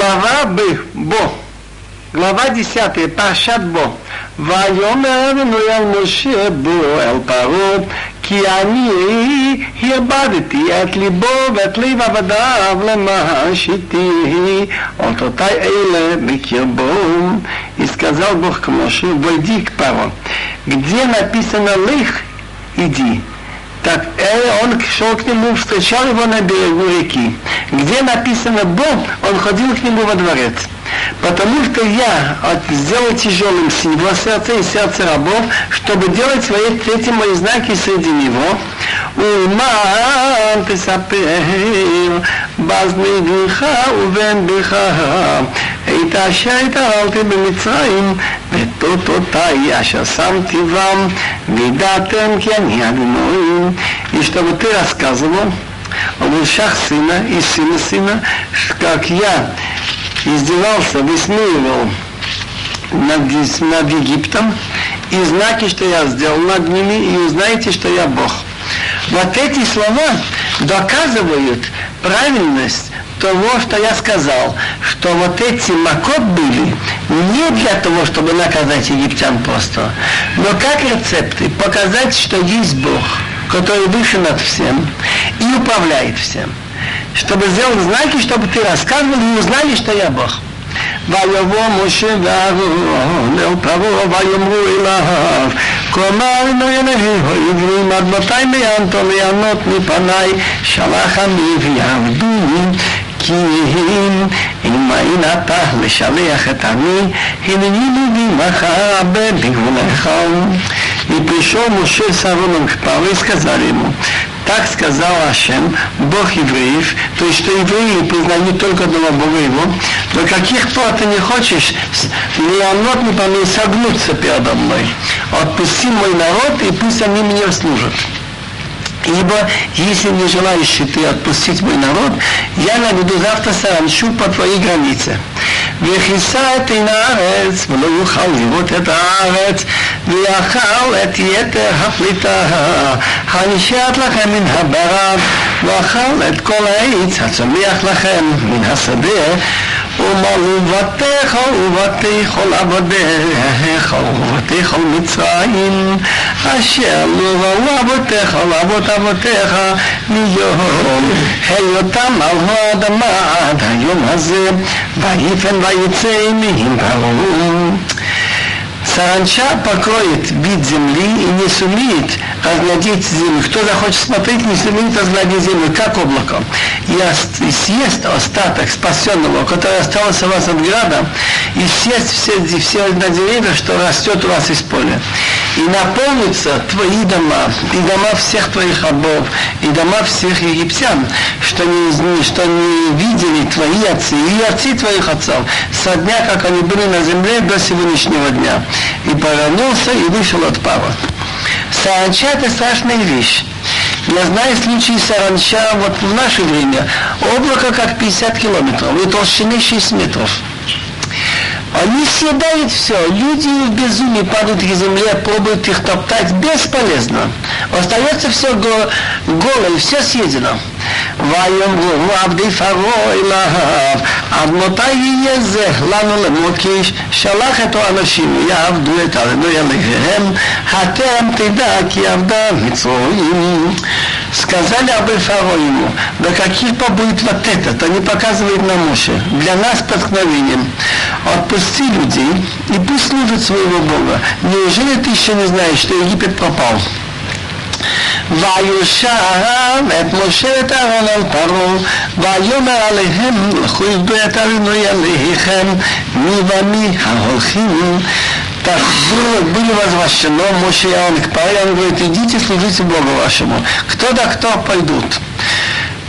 глава Б, Бо, глава 10, Пашат Бо. ויאמר אלוהי על משה בו אל פרעה כי אני הרבדתי את ליבו ואת לב עבדיו למען שתהי אותותי אלה בקרבו. И сказал Бог к Моше, войди к Паро. Где написано лих, иди. Так э, он шел к нему, встречал его на берегу реки. Где написано Бог, он ходил к нему во дворец. Потому что я сделал тяжелым его сердце и сердце рабов, чтобы делать свои эти мои знаки среди него. ומען תספר בזני בך ובן בך את אשר התערלתי במצרים ותותותי אשר שמתי בם וידעתם כי אני אדינוי. И чтобы ты рассказывал о вещах сына и сына сына, как я издевался, высмеивал над, над Египтом, и знаки, что я сделал над ними, и узнаете, что я Бог. Вот эти слова доказывают правильность того, что я сказал, что вот эти макот были не для того, чтобы наказать египтян просто, но как рецепты, показать, что есть Бог, который выше над всем и управляет всем чтобы сделал знаки, чтобы ты рассказывал и узнали, что я Бог. ויבוא משה ואהרון אל פרעה ויאמרו אליו כה אמר אלוהי העברים עד מתי מיינתו ליהנות מפניי שלח עמי ויעבדוני כי אם אם אתה לשלח את עמי הנני לי מחר בגבולך И пришел Муше с Аароном к Павлу и сказали ему, так сказал Ашем, Бог евреев, то есть что евреи признают только одного Бога его, до каких пор ты не хочешь, Леонот не помню, согнуться передо мной. Отпусти мой народ, и пусть они мне служат. Ибо если не желаешь ты отпустить мой народ, я наведу завтра саранчу по твоей границе. וכיסה את עין הארץ, ולא יוכל לראות את הארץ, ויאכל את יתר הפליטה הנשארת לכם מן הברד, ואכל את כל העץ הצומח לכם מן השדה, ומלאו בתיך ובתי כל עבדיך ובתי כל מצרים אשר לא ראו אבותיך ואבות אבותיך מיום היותם על האדמה עד היום הזה ויפן ויצא מהם ברור Саранча покроет вид земли и не сумеет разглядеть землю. Кто захочет смотреть, не сумеет разглядеть землю, как облако. И съест остаток спасенного, который остался у вас от града, и съест все, все на деревья, что растет у вас из поля. И наполнится твои дома, и дома всех твоих рабов, и дома всех египтян, что не, что не видели твои отцы, и отцы твоих отцов, со дня, как они были на земле, до сегодняшнего дня и повернулся и вышел от пава. Саранча это страшная вещь. Я знаю случаи саранча вот в наше время. Облако как 50 километров и толщины 6 метров. Они съедают все. Люди в безумии падают к земле, пробуют их топтать. Бесполезно. Остается все голое, все съедено. ויאמרו עבדי פרעה אליו עד מתי יהיה זה לנו למוקיש שלח את האנשים יעבדו את אדוני אליהם אתם תדע כי עבדה מצרועים Сказали об Фаро ему, до каких побудет вот этот, они показывают на Моше, для нас поткновением. Отпусти людей и пусть служат своего Бога. Неужели ты еще не знаешь, что Египет пропал? ויושב את משה את אהרון על פרעה, ויאמר עליהם, לכו עבדו את אבינו אליכם, מי ומי ההולכים. Так было, были возвращено Моше и Аарон к Паре, он говорит, идите служите Богу вашему. Кто да кто пойдут.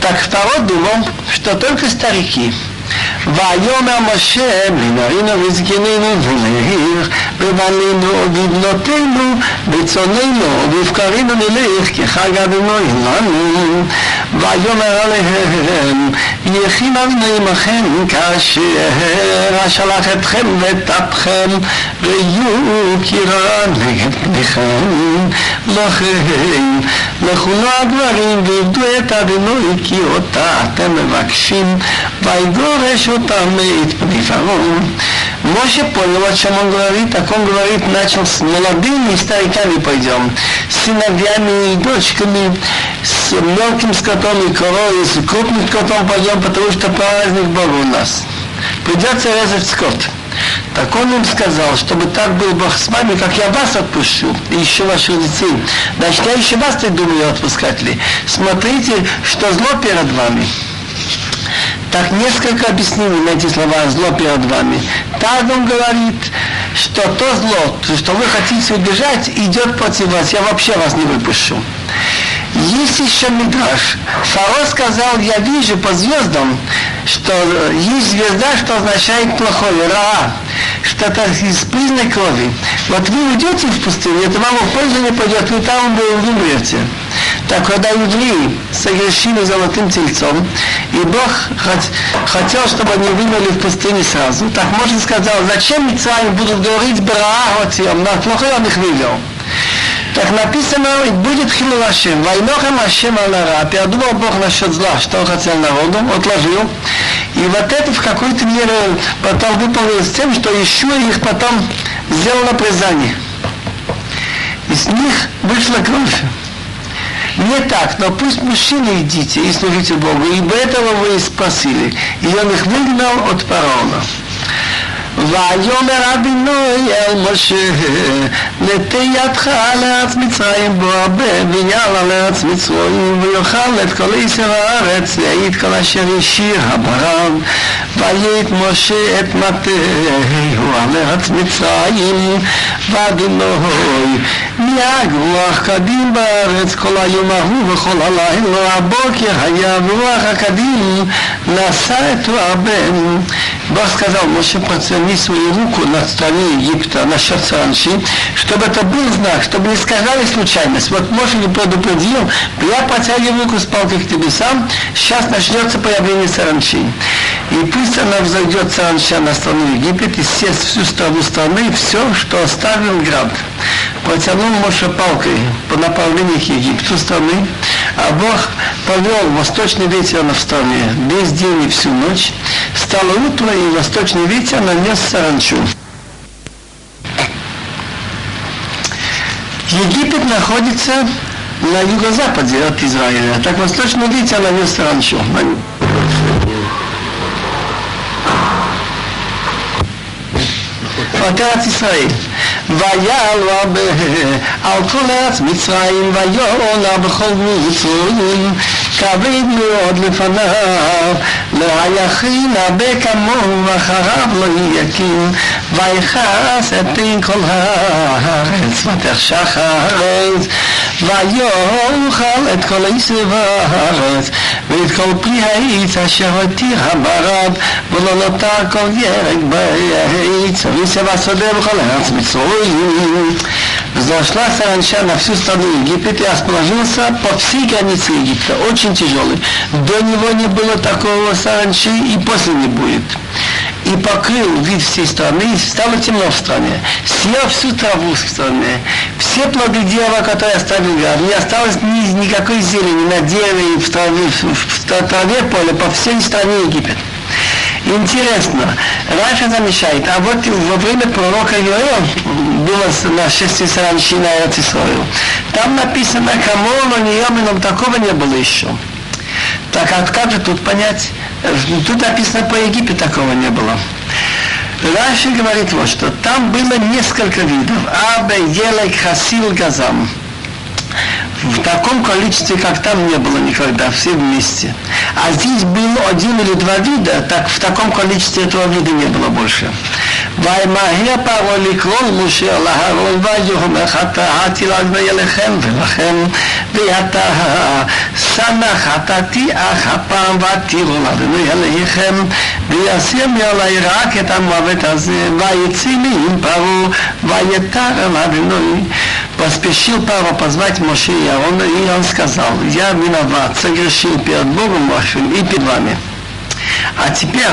Так второй думал, что только старики. ויאמר משה לנערינו וזקנינו ולעיר בבנינו ובבנותינו בצוננו ובבקרינו נלך כחג אדוני לנו ויאמר עליהם, יחי לנו עמכם כאשר אשלח אתכם ואת אפכם, ראיו קירה נגד פניכם, לכם לכו לו הדברים ועבדו את אדינוי כי אותה אתם מבקשים, ויגורש אותם מאת פני פרעה. Моше понял, о чем он говорит, так он говорит, начал с молодыми стариками пойдем, с сыновьями и дочками, с мелким скотом и коровой, с крупным скотом пойдем, потому что праздник Бога у нас. Придется резать скот. Так он им сказал, чтобы так был Бог с вами, как я вас отпущу, и еще ваших детей. Значит, я еще вас так думаю отпускать ли. Смотрите, что зло перед вами. Так несколько объяснений на эти слова «зло перед вами». Так он говорит, что то зло, что вы хотите убежать, идет против вас. Я вообще вас не выпущу. Есть еще Мидраш. Фаро сказал, я вижу по звездам, что есть звезда, что означает плохое, ра, что-то из признак крови. Вот вы уйдете в пустыню, это вам в пользу не пойдет, вы там вы умрете. Так когда евреи согрешили золотым тельцом, и Бог хотел, чтобы они вымерли в пустыне сразу, так можно сказать, зачем Мицраим будут говорить Браахотием, на плохое он их вывел. Так написано, и будет хилу Ашем. Вайнохам Ашем Алара. Передумал Бог насчет зла, что он хотел народу, отложил. И вот это в какой-то мере потом выполнилось тем, что еще их потом сделал напрязание. Из них вышла кровь. Не так, но пусть мужчины идите и служите Богу, ибо этого вы и спасили. И он их выгнал от фараона. ויאמר אדינוי אל משה נטה ידך לארץ מצרים בו הרבה ויאללה לארץ מצרים ויאכל את כל עשר הארץ ויעיד כל אשר השאיר הברד ויית משה את מטהו על ארץ מצרים ואדינוי מיהג רוח קדים בארץ כל היום ההוא וכל הלילה הבוקר היה ורוח הקדים נשא את רבם Бог сказал, Моше протяни свою руку на стране Египта, на Ранши, чтобы это был знак, чтобы не сказали случайность. Вот Моше не предупредил, я протягиваю руку с палкой к тебе сам, сейчас начнется появление саранчи. И пусть она взойдет саранча на страну Египет и съест всю страну страны, все, что оставил град. Протянул Моше палкой по направлению к Египту страны, а Бог повел восточный ветер на стране весь день и всю ночь. Стало утро, и восточный ветер нанес саранчу. Египет находится на юго-западе от Израиля. Так восточный ветер нанес саранчу. от ארץ ישראל. ויעל רבה על כל ארץ מצרים ויעלה בכל מצרים כבד מאוד לפניו לא היכין הרבה כמוהו ואחריו לא יקים ויכעס את פין כל הארץ ותחשך הארץ ויאכל את כל עשב הארץ ואת כל פרי העץ אשר הותיר המרד ולא נותר כל ירק בעץ וישב השדה בכל הארץ מצרים Взошла саранча на всю страну Египет и расположился по всей границе Египта, очень тяжелый. До него не было такого саранчи и после не будет и покрыл вид всей страны, и стало темно в стране. Съел всю траву в стране, все плоды дерева, которые оставил гад. Не осталось ни, никакой зелени на дереве, в траве, в, траве поле, по всей стране Египет. Интересно, Раша замечает, а вот во время пророка Иоэля было на шести саранчи на Эрцисрою. Там написано, но не такого не было еще. Так а как же тут понять? Тут написано по Египет такого не было. Раши говорит вот что. Там было несколько видов. Абе, елек, хасил, газам в таком количестве, как там, не было никогда, все вместе. А здесь было один или два вида, так в таком количестве этого вида не было больше. וימהר פרעה לקרוא משה על אהרון ויאמר חטאתי לאדמי אליכם ולכם ואתה שנא חטאתי אך הפעם ותירו לאדמי אליכם ויסיר מעלי רק את המוות הזה ויצא לי עם פרעה ויתר אל אדוני поспешил Павел позвать Моше и Аарона, и он сказал, я виноват, согрешил перед Богом вашим и перед вами. А теперь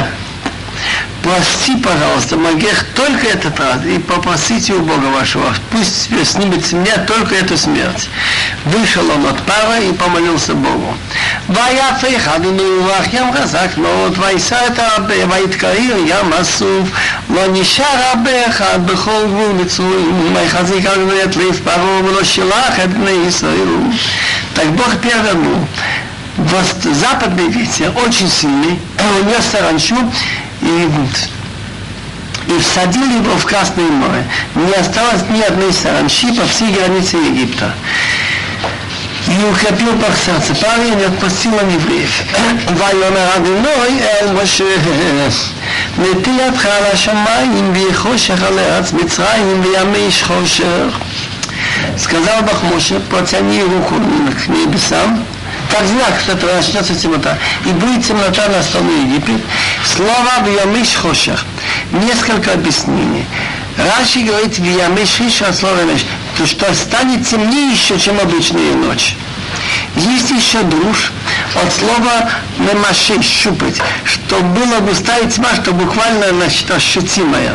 прости, пожалуйста, мой грех только этот раз, и попросите у Бога вашего, пусть снимет с меня только эту смерть. Вышел он от пара и помолился Богу. ויפה אחד ונורח ים חזק מאוד, וישא את הרבה, ויתקריר ים אסוף, לא נשאר הרבה אחד בכל גבול מצרים, ויחזיק על את לב פרעה ולא שלח את בני ישראל. Так Бог перевернул. Западный ветер очень сильный, унес саранчу и, и всадил его в Красное море. Не осталось ни одной саранчи по всей границе Египта. И укрепил Бог сердце парня, не отпустил он евреев. ויאמר אדינוי אל משה נטי ידך על השמיים ויהי חושך על ארץ מצרים וימי חושך. Сказал Бог Моше, протяни руку к небесам, как знак, что это начнется темнота. И будет темнота на страну Египет. Слово «Вьямиш хошах». Несколько объяснений. Раши говорит «Вьямиш хиша» слово «меш», то что станет темнее еще, чем обычная ночь. Есть еще друж от слова «немаши» – «щупать», что было густая тьма, что буквально значит, ощутимая.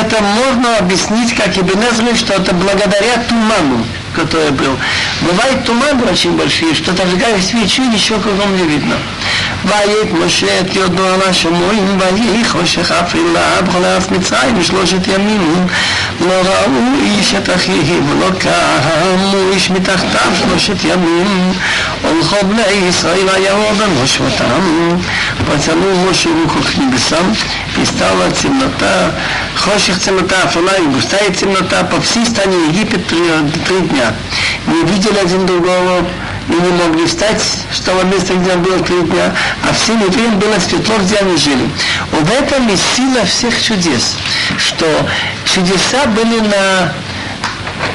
Это можно объяснить, как и Бенезли, что это благодаря туману который был. Бывает туманы очень большие, что зажигаешь свечу, ничего кругом не видно. ויית משה את ידו על השמועים ויהי חושך אפלה בכל ארץ מצרים בשלושת ימים לא ראו איש את אחיו ולא קמו איש מתחתיו שלושת ימים הולכו בני ישראל היהו במושבותם פצענו משה רוחו к небесам И стала темнота, хоших темнота, афала и густая темнота по всей стране Египет три, три дня. Не видели один другого, и не могли встать с того места, где он был три дня, а всем евреям было светло, где они жили. В этом и сила всех чудес, что чудеса были на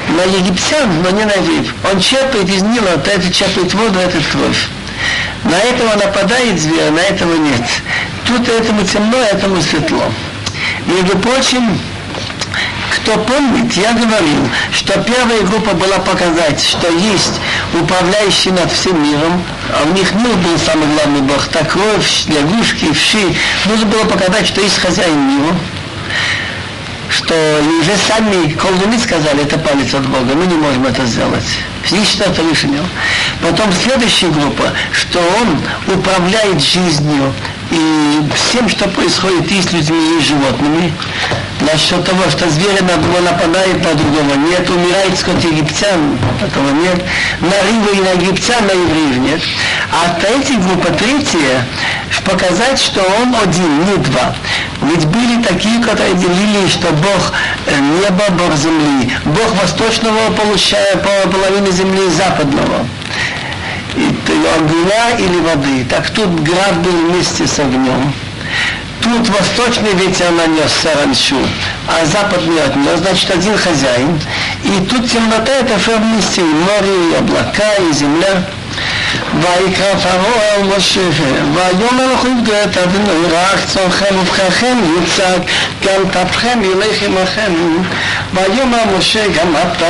на египтян, но не на евреев. Он черпает из Нила, вот этот черпает воду, этот кровь. На этого нападает зверь, на этого нет. Тут этому темно, этому светло. Между прочим, кто помнит, я говорил, что первая группа была показать, что есть управляющий над всем миром, а у них Нил был самый главный бог, так кровь, лягушки, вши. Нужно было показать, что есть хозяин мира что уже сами колдуны сказали, это палец от Бога, мы не можем это сделать. Есть что-то выше него. Потом следующая группа, что он управляет жизнью и всем, что происходит и с людьми, и с животными. Насчет того, что звери на одного нападает на другого, нет, умирает скот египтян, этого нет. На рыбу и на египтян, на евреев нет. А третья группа, третья, показать, что он один, не два. Ведь были такие, которые делили, что Бог э, неба, Бог земли, Бог восточного получая половины земли западного. Огня или воды. Так тут град был вместе с огнем. Тут восточный ветер нанес саранчу, а западный отнес, значит, один хозяин. И тут темнота, это все вместе, и море, и облака, и земля. ויקרא פרעה אל משה, ויאמר לכו יבדו את אדוני, רק צורכם ובכיכם יוצג, גם טפכם ילך עמכם. ויאמר משה גם אתה,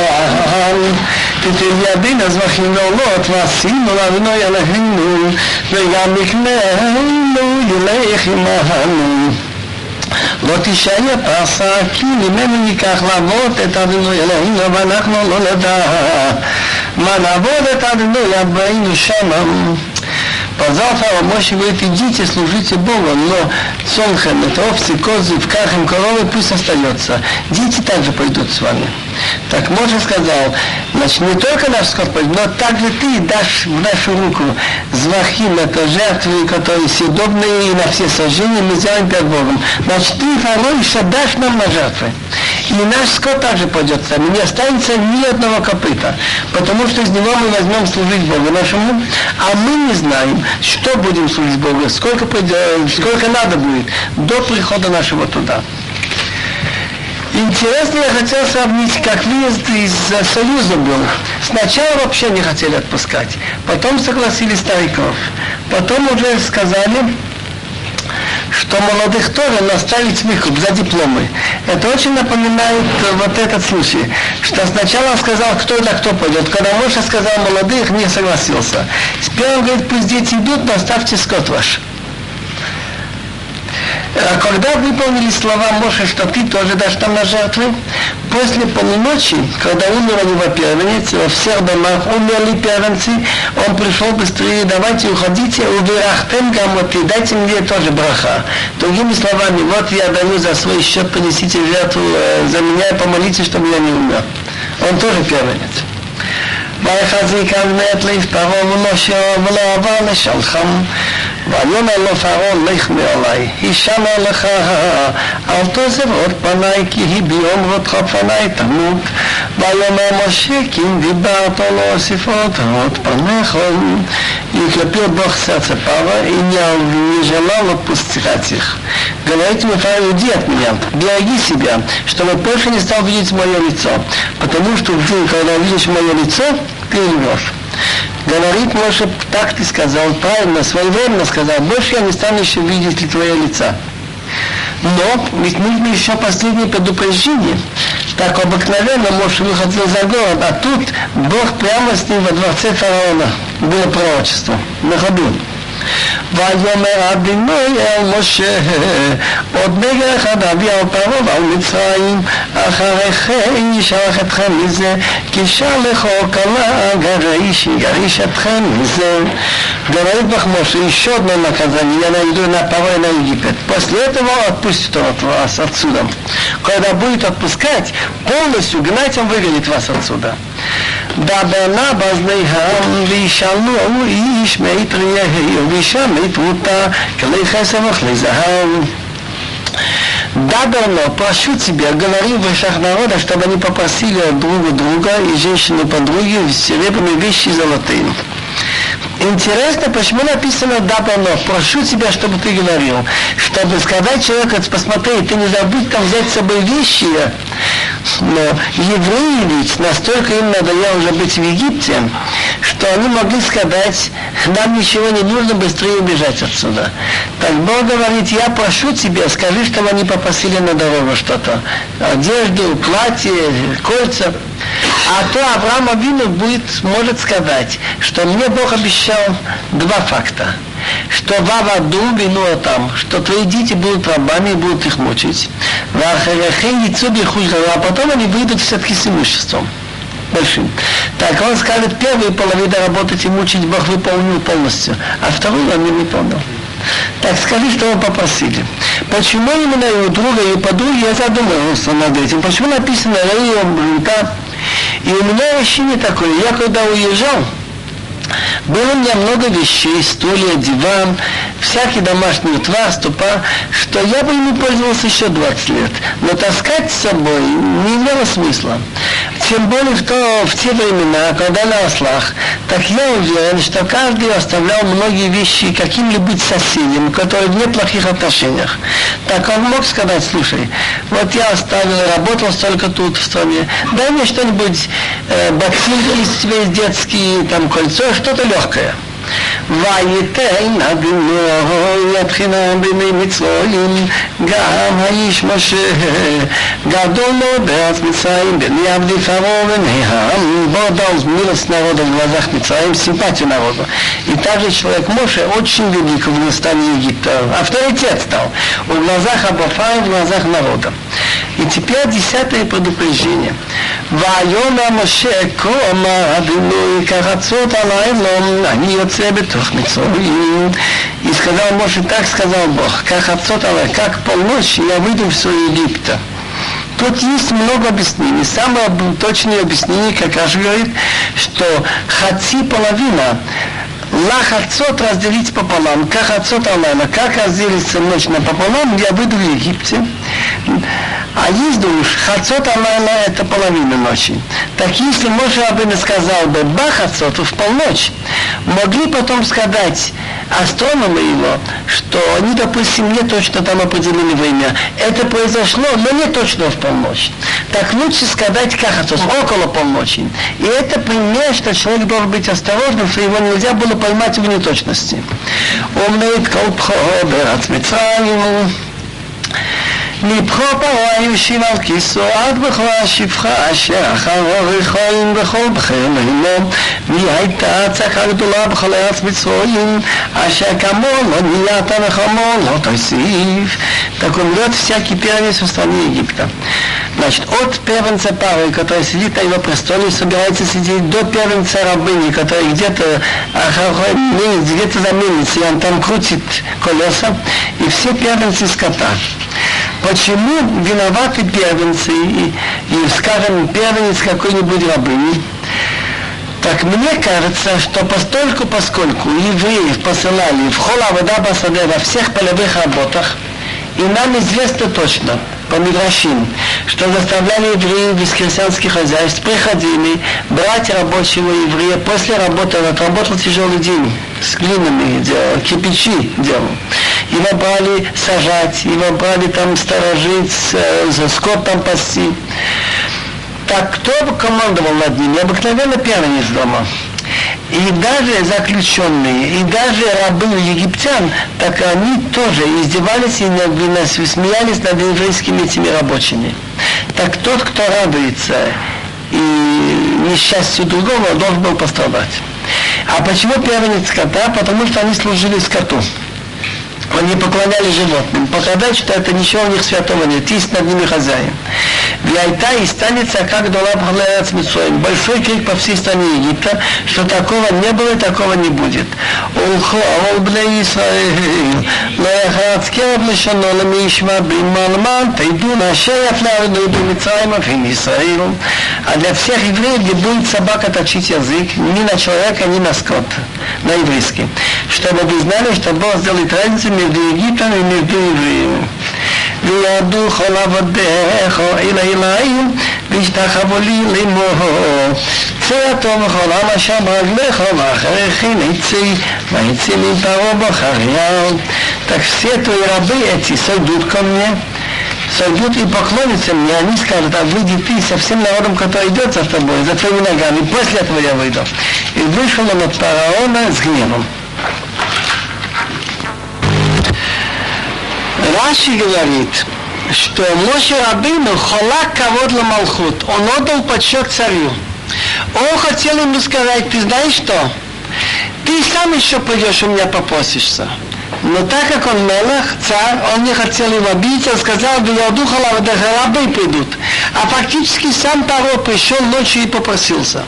תתן ידין הזבחים ועולות, ועשינו לאדוני אלוהינו, וגם מקננו ילך עמנו. לא תישאר פרסה, כי ממנו ייקח לעבוד את אדוני אלוהינו, ואנחנו לא נדע. מה נעבוד את אדוני הבאים שמה. Завтра Моше говорит, идите, служите Богу, но Сонхен, это овцы, козы, в кахем, коровы, пусть остается. Дети также пойдут с вами. Так Моше сказал, значит, не только наш скот пойдет, но также ты дашь в нашу руку звахим, это жертвы, которые съедобные и на все сожжения мы сделаем перед Богом. Значит, ты, Фароиша, дашь нам на жертвы. И наш скот также пойдет с нами. Не останется ни одного копыта, потому что из него мы возьмем служить Богу нашему, а мы не знаем, что будем служить Богу, сколько, сколько надо будет до прихода нашего туда. Интересно, я хотел сравнить, как выезд из Союза был. Сначала вообще не хотели отпускать, потом согласились стариков, потом уже сказали, что молодых тоже наставить выкуп за дипломы. Это очень напоминает вот этот случай, что сначала он сказал, кто это, кто пойдет. Когда Моша сказал молодых, не согласился. Теперь он говорит, пусть дети идут, но оставьте скот ваш. А когда выполнили слова Моше, что ты тоже дашь там на жертвы, после полуночи, когда умер у него первенец, во всех домах умерли первенцы, он пришел быстрее, давайте уходите, уверахтем гамоти, дайте мне тоже браха. Другими словами, вот я даю за свой счет, понесите жертву э, за меня и помолитесь, чтобы я не умер. Он тоже первенец. ויחזיק על מת לפרעה ומשה ולא עבר לשלחם ויאמר לו פרעה לך מעלי, הישמע לך, אל תעזב עוד פניי, כי היא ביום רותך פניי תמות. ויאמר משה, כי אם דיברת לא אוסיף עוד панех, и укрепил Бог сердце Павла и не, не желал отпускать их. Говорит ему Фару, уйди от меня, береги себя, чтобы больше не стал видеть мое лицо, потому что в день, когда видишь мое лицо, ты умрешь. Говорит Моше, так ты сказал, правильно, своевременно сказал, больше я не стану еще видеть твое лица. Но ведь нужно еще последнее предупреждение. Так обыкновенно Моше выходил за город, а тут Бог прямо с ним во дворце фараона. Было пророчество. На ходу. ויאמר אדינוי אל משה עוד נגר אחד אביא על פרעה ועל מצרים אחרי כן ישלח אתכם מזה כי שלחו כלה גריש יגריש אתכם мизе. Говорит Бог Моше, еще одно наказание, я найду на Паро и на Египет. После этого отпустит он вас отсюда. Когда будет отпускать, полностью гнать он выгонит вас отсюда. דבנה באזניהם וישאלו איש מאת רעהו ואישה מאת רותה כלי חסר וכלי זהב. Даберно, прошу тебя, говори в высших народах, чтобы они попросили друг друга и женщины подруги серебряные вещи золотые. Интересно, почему написано «дабано», прошу тебя, чтобы ты говорил, чтобы сказать человеку, посмотри, ты не забудь там взять с собой вещи, но евреи ведь настолько им надоело уже быть в Египте, что они могли сказать, нам ничего не нужно, быстрее убежать отсюда. Так Бог говорит, я прошу тебя, скажи, чтобы они попросили на дорогу что-то. Одежду, платье, кольца. А то Авраам Авину будет, может сказать, что мне Бог обещал два факта. Что ваваду вину там, что твои дети будут рабами и будут их мучить. А потом они выйдут все-таки с имуществом большим. Так он скажет, первую половину работать и мучить Бог выполнил полностью, а вторую он не выполнил. Так скажи, что вы попросили. Почему именно его друга и подруги, я задумался над этим. Почему написано Раиом Брута? И у меня ощущение такое, я когда уезжал, было у меня много вещей, стулья, диван, всякий домашний твар, ступа, что я бы ими пользовался еще 20 лет. Но таскать с собой не имело смысла. Тем более, что в те времена, когда на ослах, так я уверен, что каждый оставлял многие вещи каким-либо соседям, которые в неплохих отношениях. Так он мог сказать, слушай, вот я оставил, работал столько тут в стране, дай мне что-нибудь, э, ботинки из тебя детские, там кольцо, что-то легкое. ויתן אדוני הבחינה בימי מצרים גם האיש משה גדול מאוד בארץ מצרים בני עבדי פרעה ובני העם Бог дал милость народа в глазах Мицраим, симпатию народа. И также человек Моше очень велик в настане Египта. Авторитет стал в глазах Абафа и в глазах народа. И теперь десятое предупреждение. ויאמר משה כה אמר אדוני כרצות עלי לא אני יוצא בתוך מצרים. И сказал Моше, так сказал Бог, как отцот Аллах, как полночь я выйду в свой Египта. Тут есть много объяснений. Самое точное объяснение, как Раш говорит, что хаци половина Лах отцот разделить пополам, как отцот Алана, как разделится ночь напополам, я выйду в Египте. А есть душ, хацот Алайла это половина ночи. Так если Моше Рабин сказал бы Бахацот в полночь, могли потом сказать астрономы его, что они, допустим, не точно там определили время. Это произошло, но не точно в полночь. Так лучше сказать Кахацот, около полночи. И это пример, что человек должен быть осторожным, что его нельзя было поймать в неточности. Умнеет колпхо, берат לבכו פרעה יושיב על כיסו עד בכל השפחה אשר אחר חיים בכל בחר לימו מי הייתה צעקה גדולה בכל ארץ מצרועים אשר כמוה לא נהיית נחמו לא תוסיף Так он берет всякий первенец в стране Египта. Значит, от первенца пары, который сидит на его престоле, собирается сидеть до первенца рабыни, который где-то где-то за мельницей, он там крутит колеса, и все первенцы скота. Почему виноваты первенцы и, и скажем, первенец какой-нибудь рабыни? Так мне кажется, что постольку, поскольку евреев посылали в хола вода басаде во всех полевых работах, и нам известно точно, по Мидрашим, что заставляли евреев без крестьянских хозяйств, приходили брать рабочего еврея после работы, он отработал тяжелый день, с глинами делал, кирпичи делал. Его брали сажать, его брали там сторожить, за скот там пасти. Так кто командовал над ними? Обыкновенно первенец дома. И даже заключенные, и даже рабы египтян, так они тоже издевались и смеялись над еврейскими этими рабочими. Так тот, кто радуется и несчастью другого, должен был пострадать. А почему первенец скота? Потому что они служили скоту. Они поклонялись животным. Показать, что это ничего у них святого нет. Есть над ними хозяин. Вяйта и станется, как дала Бхалаец Митсоем. Большой крик по всей стране Египта, что такого не было и такого не будет. А для всех евреев, где будет собака точить язык, ни на человека, ни на скот, на еврейский. Чтобы вы знали, что Бог сделает разницу между Египтом и между евреями. ויעבדו כל עבדיך אל אלוהים וישתחוו לי לאמור צא הטוב וכל עם אשר ברגליך ואחריכי נצי ויצא מפרעה בחריהו Так все твои рабы эти сойдут ко мне, сойдут и поклонятся мне, они скажут, а выйди ты со всем народом, который идет за тобой, за твоими ногами, после этого я выйду. И вышел он от фараона с гневом. Раши говорит, что Моше Рабину хола кого для Малхут. Он отдал подсчет царю. Он хотел ему сказать, ты знаешь что? Ты сам еще пойдешь у меня попросишься. Но так как он мелах, царь, он не хотел его обидеть, он сказал, да я духала, рабы придут. А фактически сам Паро пришел ночью и попросился.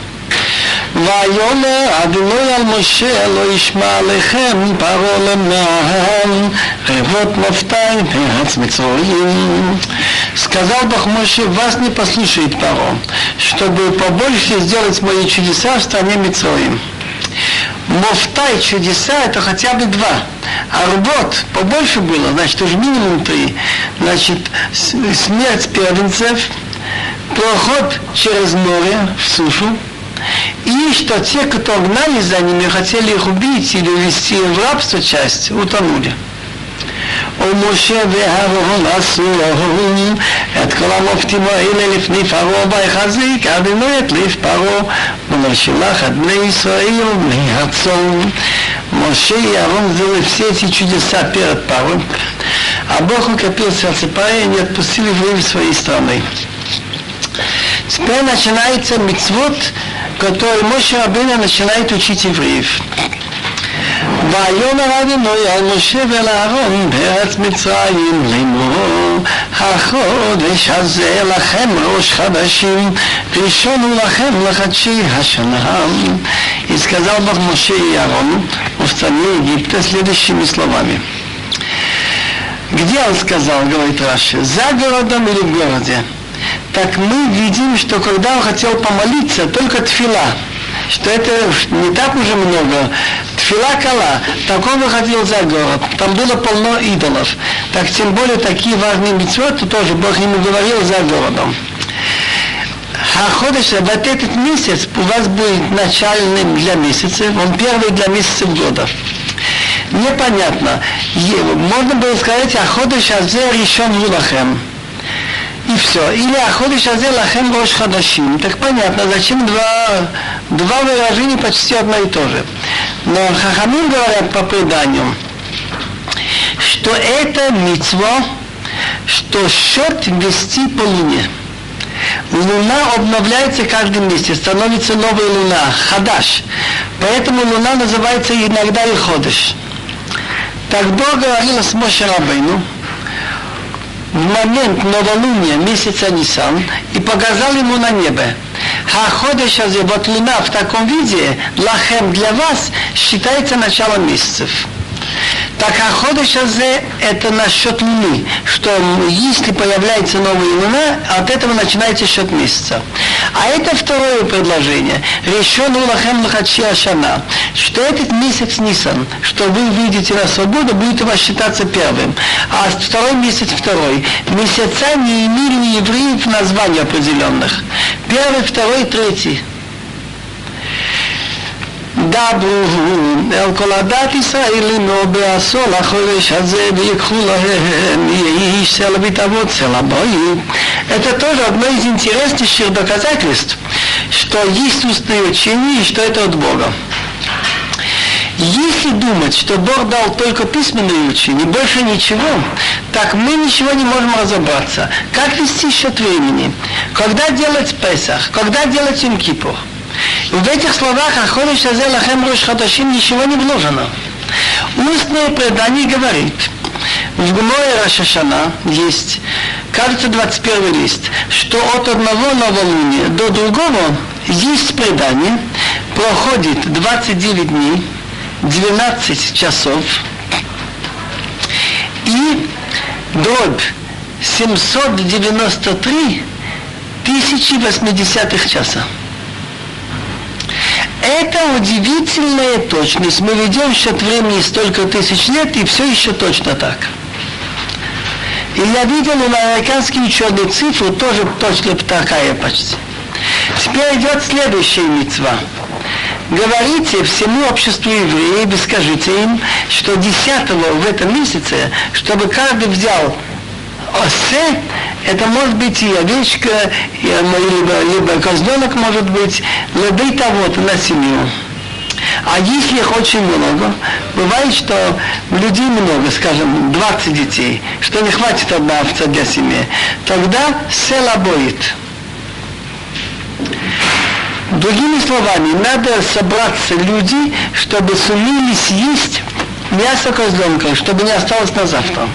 ויאמר אדוני על משה לא ישמע לכם פרעה למען ревот муфтай перец Мицроим. Сказал Бог Моше, вас не послушает Паро, чтобы побольше сделать мои чудеса в стране Мицроим. Муфтай чудеса это хотя бы два. А работ побольше было, значит, уже минимум три. Значит, смерть первенцев, проход через море в сушу, и что те, кто гнали за ними, хотели их убить или увести в рабство часть, утонули. ומשה ואהרון עשו את כל המופתים האלה לפני פרעה ויחזיק אבינו יתליף פרעה ולשלח את בני ישראל ובני הצאן. Моше и Аарон сделали все эти чудеса перед Паром, а Бог укрепил сердце Паря и не отпустил его из своей страны. Теперь начинается мицвод, который Моше Рабина начинает учить евреев. ויאמר אדוני על משה ואל אהרון בארץ מצרים לאמור החודש הזה לכם ראש חדשים ראשון הוא לכם לחדשי השנה И сказал Бог Моше и Аарону в стране Египта следующими словами. Где он сказал, говорит Раши, за городом или в городе? Так мы видим, что когда он хотел помолиться, только тфила, что это не так уже много. Тфила Кала, так он выходил за город, там было полно идолов. Так тем более такие важные митцвоты тоже Бог ему говорил за городом. А ходишь, вот этот месяц у вас будет начальным для месяца, он первый для месяца года. Непонятно. Можно было сказать, а ходишь Азе решен Юлахем и все. Или Аходиш Азе Лахем Рош Хадашим. Так понятно, зачем два, два выражения почти одно и то же. Но Хахамин говорят по преданию, что это митцво, что счет вести по луне. Луна обновляется каждый месяц, становится новая луна, хадаш. Поэтому луна называется иногда и ходыш. Так Бог говорил с Моше Рабейну, в момент новолуния месяца Нисан и показал ему на небе. Хаходеш азе, вот луна в таком виде, лахем для вас, считается началом месяцев. Так Аходыш Азе это насчет Луны, что если появляется новая Луна, от этого начинается счет месяца. А это второе предложение. Решен Улахем Лахачи Ашана, что этот месяц Нисан, что вы выйдете на свободу, будет у вас считаться первым. А второй месяц второй. Месяца не имели евреев названий определенных. Первый, второй, третий. דברו אל כל הדת ישראל לינו בעשור לחודש הזה ויקחו להם איש סלע בית אבות סלע הבית. Это тоже одно из интереснейших доказательств, что есть устное учение и что это от Бога. Если думать, что Бог дал только письменное учение, больше ничего, так мы ничего не можем разобраться. Как вести счет времени? Когда делать Песах? Когда делать Имкипур? В этих словах Аходыш Азе Лахем Рош Хадашим ничего не вложено. Устное предание говорит, в Гмое Рашашана есть, кажется, 21 лист, что от одного новолуния до другого есть предание, проходит 29 дней, 12 часов, и дробь 793 тысячи восьмидесятых часа. Это удивительная точность. Мы ведем счет времени столько тысяч лет, и все еще точно так. И я видел у американские ученые цифру, тоже точно такая почти. Теперь идет следующая мецва. Говорите всему обществу евреев и скажите им, что 10 в этом месяце, чтобы каждый взял осе, это может быть и овечка, и, либо, либо козленок может быть, либо того-то на семью. А если их очень много, бывает, что людей много, скажем, 20 детей, что не хватит одна овца для семьи, тогда села боит. Другими словами, надо собраться люди, чтобы сумели съесть мясо козленка, чтобы не осталось на завтра.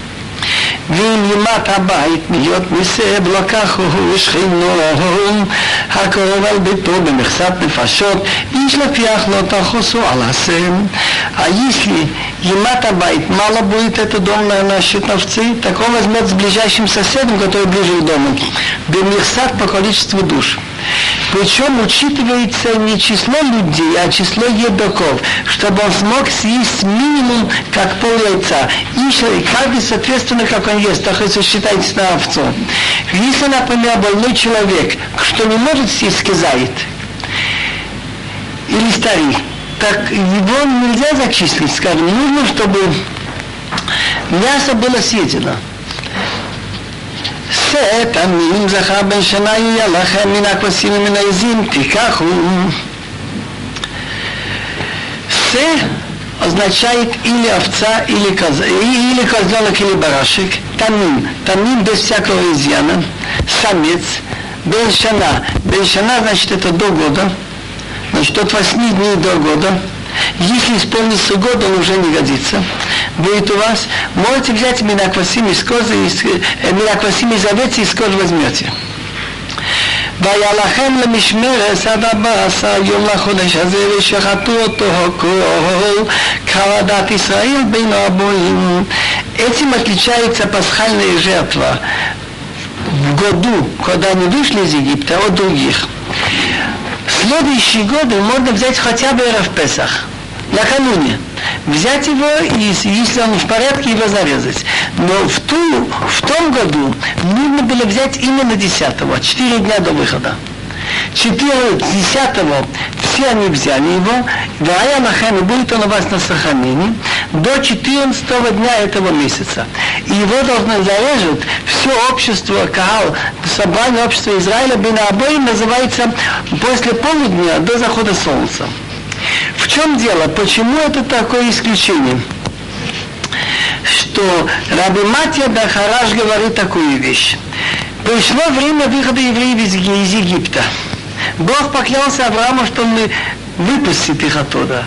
ואם ימת הבית להיות מסב לקחו שכינו הקרוב על ביתו במכסת נפשות, איש לפיח לא תחוסו על הסם. А если Емат Абайт мало будет это дом на насчет овцы, так он возьмет с ближайшим соседом, который ближе к дому, бемирсат по количеству душ. Причем учитывается не число людей, а число едоков, чтобы он смог съесть минимум как пол яйца. И каждый соответственно, как он ест, так если считается на овцу. Если, например, больной человек, что не может съесть сказает, или старик, так его нельзя зачислить, скажем, нужно, чтобы мясо было съедено. לשאת עמים זכר בן שנה יהיה לכם מן הכבשים ומן העזים תיקחו. Се означает или овца, или, коз, или козленок, или барашек. Тамин. Тамин без всякого изъяна. Самец. Беншана. Беншана значит это до года. Значит от 8 дней до года. Если исполнится год, он уже не годится. Будет у вас, можете взять минаквасим из кожи, э, минаквасим из овец из кожи возьмете. והיה לכם למשמרת עד הבא עשר יום לחודש הזה ושחטו אותו הכל כעדת ישראל בין הבואים. Этим отличается пасхальная жертва в году, когда они вышли из Египта, от других. Следующие годы можно взять хотя бы в Песах накануне. Взять его, и если он в порядке, его зарезать. Но в, ту, в том году нужно было взять именно 10 4 дня до выхода. 4 десятого все они взяли его, Вая Лахем, будет он у вас на сохранении, до 14 дня этого месяца. И его должны зарежут все общество Каал, собрание общества Израиля, Бенаабоим называется после полудня до захода солнца. В чем дело? Почему это такое исключение? Что Раби Матья Дахараш говорит такую вещь. Пришло время выхода евреев из, Египта. Бог поклялся Аврааму, что он выпустит их оттуда.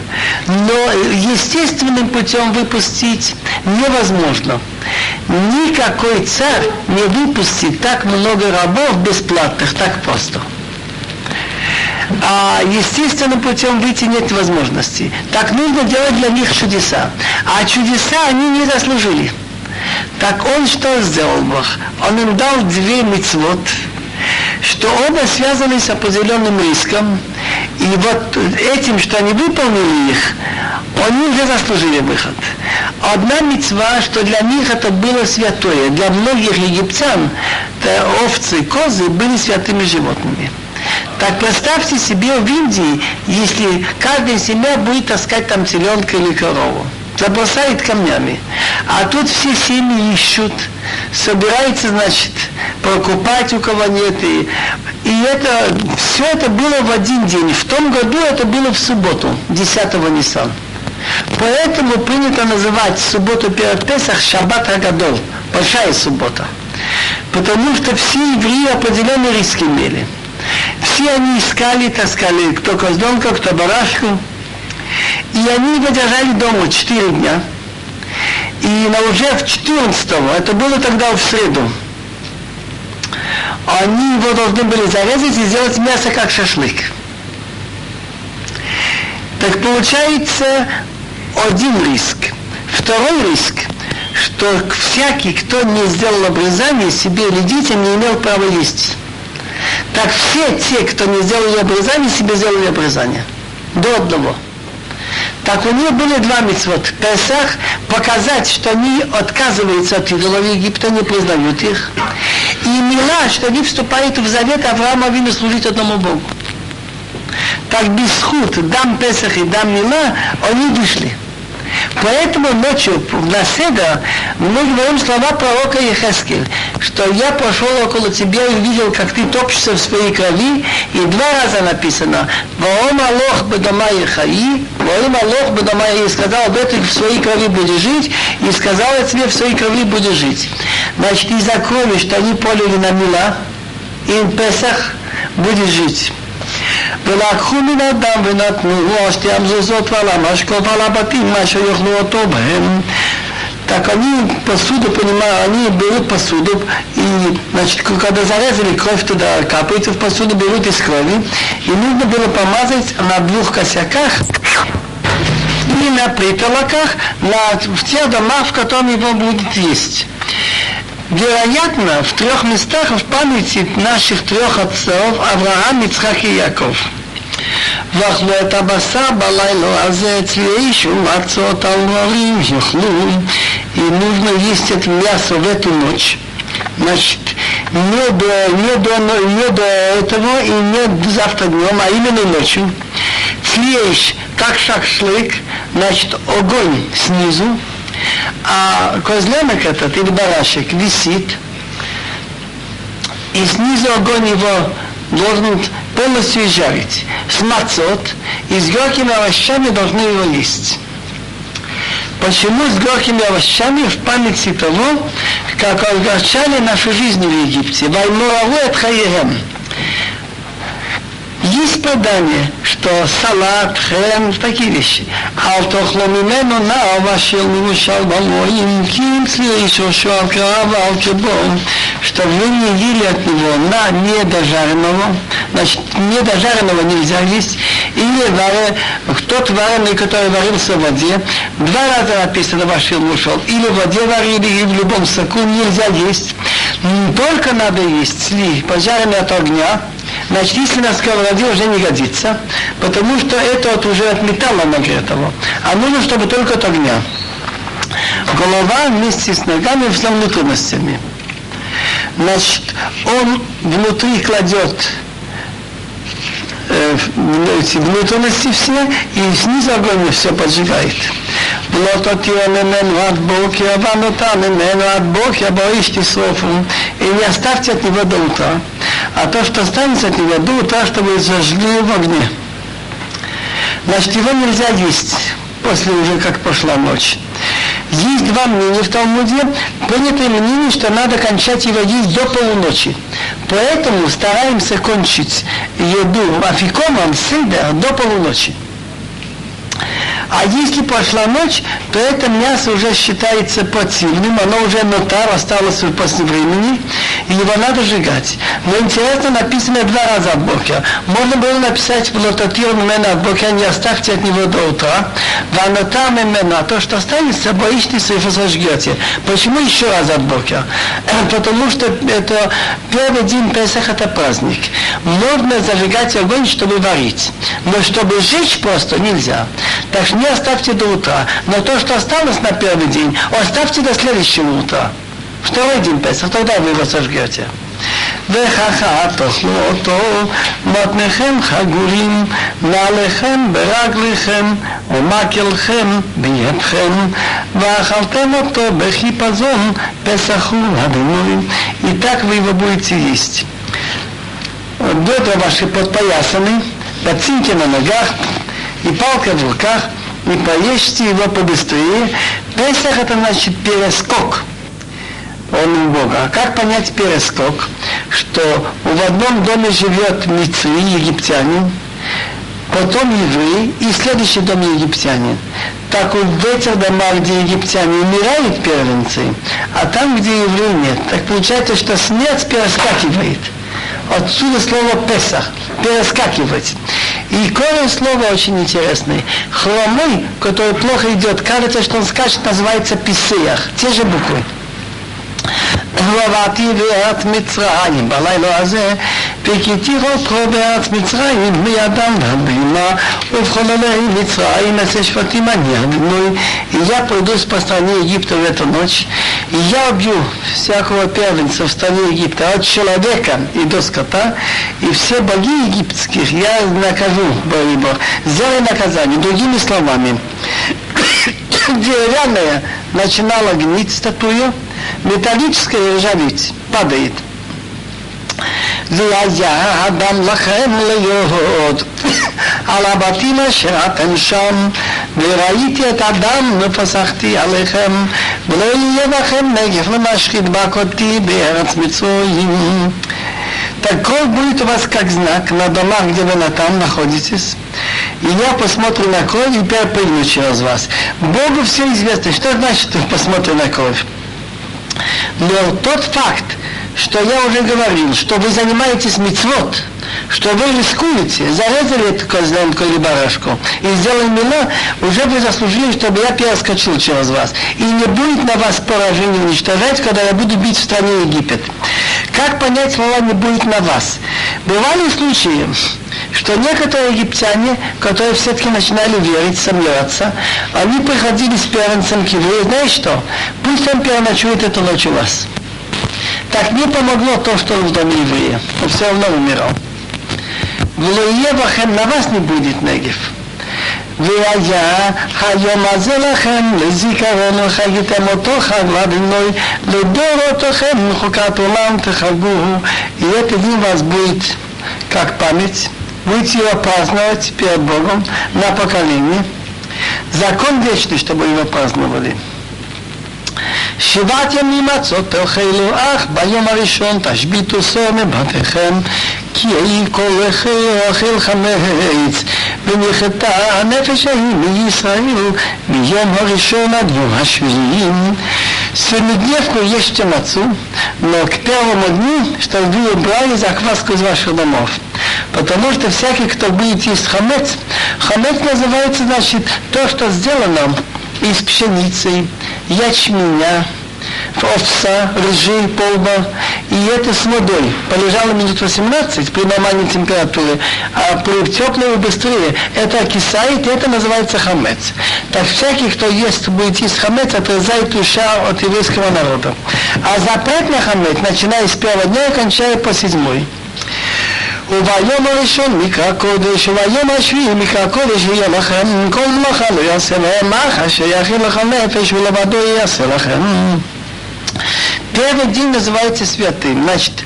Но естественным путем выпустить невозможно. Никакой царь не выпустит так много рабов бесплатных, так просто. А естественным путем выйти нет возможности. Так нужно делать для них чудеса. А чудеса они не заслужили. Так он что сделал Бог? Он им дал две мицвод, что оба связаны с определенным риском. И вот этим, что они выполнили их, они уже заслужили выход. Одна мецва, что для них это было святое. Для многих египтян овцы, козы были святыми животными. Так представьте себе в Индии, если каждая семья будет таскать там теленка или корову забросает камнями. А тут все семьи ищут, собираются, значит, покупать у кого нет. И, и это, все это было в один день. В том году это было в субботу, 10-го Нисан. Поэтому принято называть субботу перед Песах Шаббат Агадол, большая суббота. Потому что все евреи определенный риск имели. Все они искали, таскали кто козленка, кто барашку, и они его держали дома 4 дня. И на уже в 14 это было тогда в среду, они его должны были зарезать и сделать мясо как шашлык. Так получается один риск. Второй риск, что всякий, кто не сделал обрезание себе или детям, не имел права есть. Так все те, кто не сделали обрезание, себе сделали обрезание. До одного. Так у них были два митцвот. Песах показать, что они отказываются от идолов Египта, не признают их. И Мила, что они вступают в завет Авраама Вину служить одному Богу. Так без худ, дам Песах и дам Мила, они вышли. Поэтому ночью на Седа мы говорим слова пророка Ехескель, что я пошел около тебя и увидел, как ты топчешься в своей крови, и два раза написано, «Воом Алох бедома Ехаи», «Воом Алох бедома и сказал, об этом в своей крови будешь жить, и сказал я тебе, в своей крови будешь жить. Значит, из-за крови, что они полили на Мила, и в Песах будешь жить. ולקחו מן הדם ונתנו על שתי המזוזות ועל המשקוף ועל הבתים מה שיאכלו אותו בהם. Так они посуду, понимаю, они берут посуду, и, значит, когда зарезали кровь туда, капается в посуду, берут из крови, и нужно было помазать на двух косяках и на притолоках, на, в тех домах, в которых его будет есть. Вероятно, в трех местах в памяти наших трех отцов Авраам, Ицхак и Яков. ואכלו את הבשר בלילה הזה אצלי שמצות על דברים יאכלו и нужно есть это мясо в эту ночь. Значит, не до, не до, не до этого и не завтра днем, а именно ночью. Слеешь, как шашлык, значит, огонь снизу, а козленок этот или барашек висит, и снизу огонь его должен полностью жарить. С мацот и с горькими овощами должны его есть. Почему с горькими овощами в памяти того, как огорчали нашу жизнь в Египте? Ваймураву от. Есть предание, что салат, хрен, такие вещи. Алтохломимено ну, на ваши лучал балоим, кинцы еще шуалкарава алкебом, что вы не ели от него на недожаренного, значит, недожаренного нельзя есть, или варе, тот вареный, который варился в воде, два раза написано ваши ушел. или в воде варили, и в любом соку нельзя есть. Только надо есть сли, пожаренный от огня, Значит, если на сковороде уже не годится, потому что это вот уже от металла нагретого, а нужно, чтобы только от огня. Голова вместе с ногами с внутренностями. Значит, он внутри кладет э, эти внутренности все, и снизу огонь все поджигает. לא תותיר ממנו עד בוקר, ונותר ממנו עד бокер, боишь тисофу, и не оставьте от него до утра. А то, что останется от него до утра, чтобы зажгли в огне. Значит, его нельзя есть после уже как пошла ночь. Есть два мнения в Талмуде. Принято мнение, что надо кончать его есть до полуночи. Поэтому стараемся кончить еду афикомом седер до полуночи. А если пошла ночь, то это мясо уже считается подсильным, оно уже нотар, осталось после времени, и его надо сжигать. Но интересно, написано два раза от Бога. Можно было написать в лототир мена от Бога, не оставьте от него до утра. Ванота мена, то, что останется, боитесь, и сожгете. Почему еще раз от Бога? Потому что это первый день Песах это праздник. Можно зажигать огонь, чтобы варить. Но чтобы сжечь просто нельзя. Так что не оставьте до утра. Но то, что осталось на первый день, оставьте до следующего утра. Второй день Песах, тогда вы его сожгете. וככה תאכלו אותו, מתניכם חגורים, נעליכם ברגליכם, ומקלכם בידכם, ואכלתם אותו בחיפזון, פסח הוא הדינוי. И так вы его будете есть. До этого ваши подпоясаны, ботинки на ногах и палка в руках, и поешьте его побыстрее. Песах это значит перескок. Он Бога. А как понять перескок? Что в одном доме живет Мицри, египтянин, потом еврей и следующий дом египтянин. Так вот в этих домах, где египтяне умирают первенцы, а там, где евреи нет, так получается, что смерть перескакивает. Отсюда слово Песах, перескакивать. И корень слова очень интересный. Хромой, который плохо идет, кажется, что он скачет, называется писеях. Те же буквы. ועברתי בארץ מצרים, בלילה הזה פיקיתי אותו בארץ מצרים בידם והבימה ובחוללי מצרים אצל שבטים אני одной и я пройдусь по стране Египта в эту ночь и я убью всякого первенца в стране Египта от человека и до скота и все боги египетских я накажу, Бог, сделай наказание, другими словами деревянная начинала гнить статую металлическая ржавить, падает. והיה אדם לכם להיות על הבתים אשר אתם שם, וראיתי את אדם ופסחתי עליכם, ולא יהיה לכם נגף למשחית בקותי בארץ מצרים. Такой будет у вас как знак на домах, где вы на там находитесь. И я посмотрю на кровь и перепрыгну через вас. Богу все известно. Что значит посмотрю на кровь? Но тот факт, что я уже говорил, что вы занимаетесь мицвод, что вы рискуете, зарезали козленку или барашку и сделали меня, уже вы заслужили, чтобы я перескочил через вас. И не будет на вас поражение уничтожать, когда я буду бить в стране Египет. Как понять слова «не будет на вас»? Бывали случаи, что некоторые египтяне, которые все-таки начинали верить, сомневаться, они приходили с первенцем к еврею, знаешь что, пусть он переночует эту ночь у вас. Так не помогло то, что он в доме еврея. Он все равно умирал. В Луевахем на вас не будет Негев. והיה היום הזה לכם לזיכרון וחגיתם אותו חג לאדינוי לדורותיכם מחוקת עולם תחגוהו и это день вас будет как память будете его праздновать перед Богом на поколение закон вечный, чтобы его праздновали שבעת ימים מצות תאכלו אך ביום הראשון תשביתו סור מבתיכם כי יהי כל אוכל חמץ ונחתה הנפש ההיא מישראל מיום הראשון עד יום השביעי. Среднедневку ешьте мацу, но к первому дню, чтобы вы убрали закваску из ваших домов. Потому что всякий, кто будет есть хамец, хамец называется, значит, то, что сделано из пшеницы, ячменя, овца, ржи, полба, и это с водой. Полежало минут 18 при нормальной температуре, а при теплой быстрее. Это окисает, и это называется хамец. Так всякий, кто ест, будет есть хамец, отрезает душа от еврейского народа. А запрет на хамец, начиная с первого дня и кончая по седьмой. וביום הראשון מקרא קודש, וביום השביעי מקרא קודש יהיה לכם, כל מלאכה לא יעשה להם מחש, שיכין לכם נפש ולבדו יעשה לכם. Первый день называется святым. Значит,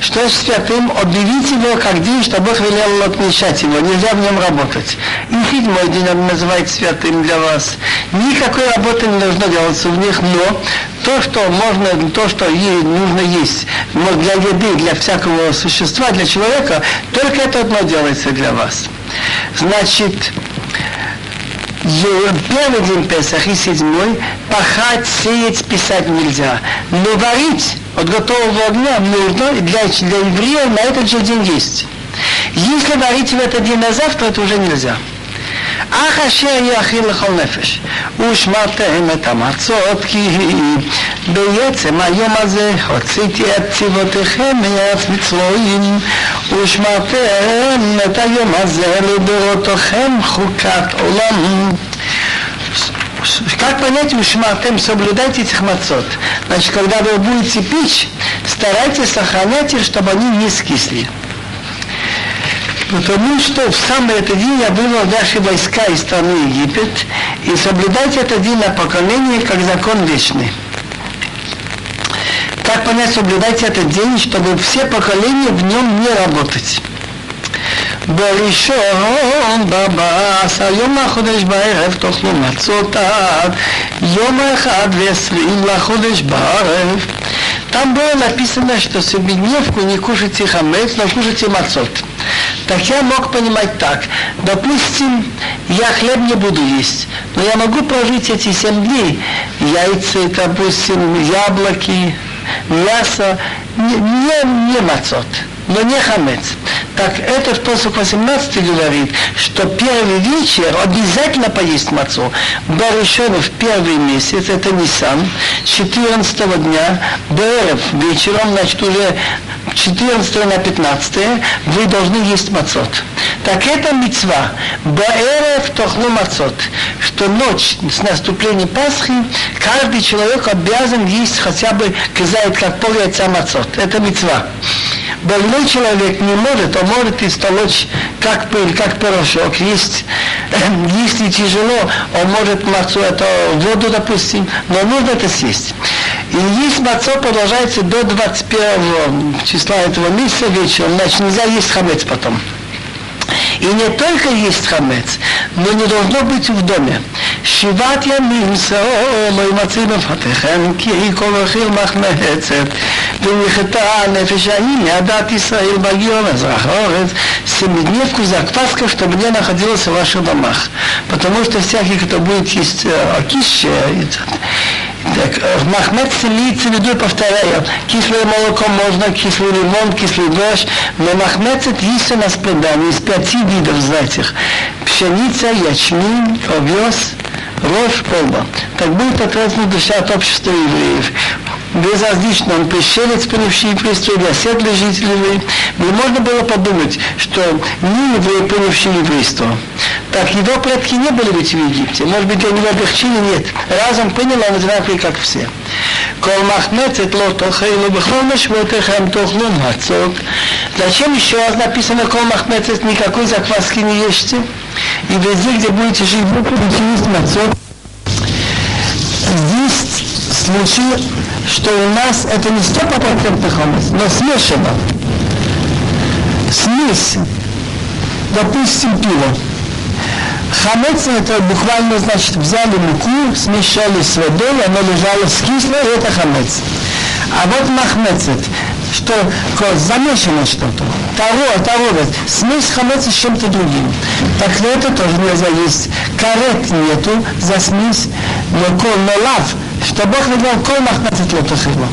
что святым, объявить его как день, что Бог велел отмечать его, нельзя в нем работать. И седьмой день он называет святым для вас. Никакой работы не должно делаться в них, но то, что можно, то, что ей нужно есть, но для еды, для всякого существа, для человека, только это одно делается для вас. Значит, первый день Песах и седьмой пахать, сеять, писать нельзя. Но варить от готового огня нужно для, для евреев на этот же день есть. Если варить в этот день на завтра, это уже нельзя. אך אשר יכין לכל נפש, ושמרתם את המצות, כי בעצם היום הזה הוצאתי את צבאותיכם מארץ מצרועים, ושמרתם את היום הזה לדורותיכם חוקת עולם. Как понять, ушматем, соблюдайте этих мацот. Значит, когда вы будете печь, старайтесь сохранять их, чтобы они не скисли. Потому что в самый этот день я вывел наши войска из страны Египет, и соблюдать этот день на поколение как закон вечный. Как понять, соблюдать этот день, чтобы все поколения в нем не работать. בראשון בבאס, היום החודש בערב תאכלו מצות עד יום אחד ועשרים לחודש בערב. Там было написано, что семидневку не кушайте хамец, но кушайте мацот. Так я мог понимать так. Допустим, я хлеб не буду есть, но я могу прожить эти семь дней. Яйца, допустим, яблоки, мясо, не, не, не мацот но не хамец. Так этот посох 18 говорит, что первый вечер обязательно поесть мацу. Баришон в первый месяц, это Нисан, 14 дня, Берев вечером, значит уже 14 на 15 вы должны есть мацот. Так это мецва. Баэрев тохлу мацот. Что ночь с наступлением Пасхи каждый человек обязан есть хотя бы, казает, как пол яйца мацот. Это мецва. Больной человек не может, он может истолочь как пыль, как порошок. Есть, если тяжело, он может мацу, это воду, допустим, но нужно это съесть. И есть мацо продолжается до 21 числа этого месяца вечером, значит нельзя есть хамец потом. И не только есть хамец, но не должно быть в доме. שבעת ימים שאור לא ימציא בפתיכם כי היא כל רכיל מחמצת ונכתה הנפש ההיא מעדת ישראל ביום אזרח הארץ семидневку закваска, чтобы не находилась в ваших домах. Потому что всякий, кто будет есть окисчее, так, Махмед имеется в виду, повторяю, кислое молоко можно, кислый лимон, кислый дождь, но махмецет есть у нас предание из пяти видов этих. Пшеница, ячмень, овес, рожь, полба. Так будет отрезана душа от общества евреев безразлично, он пришелец, принявший еврейство, или оседлый житель еврей. И можно было подумать, что не еврей, принявший еврейство. Так его предки не были ведь в Египте. Может быть, для него облегчили? Нет. Разом принял, он одинаковый, как все. כל מחמצת לא תאכלו בכל משמעותיכם תאכלו מצות. Зачем еще раз написано кол махмецет, никакой закваски не ешьте? И везде, где будете жить, вы будете есть мацот. Есть случаи, что у нас это не 100% хамец, но смешано. Смесь, допустим, пиво. Хамец это буквально значит взяли муку, смешали с водой, оно лежало скисло, и это хамец. А вот махмецет, что замешано что-то. Таро, таро, смесь хамеца с чем-то другим. Так это тоже нельзя есть. Карет нету за смесь, но лав, השתבח לגמור כל מחמצת לא תחריבה.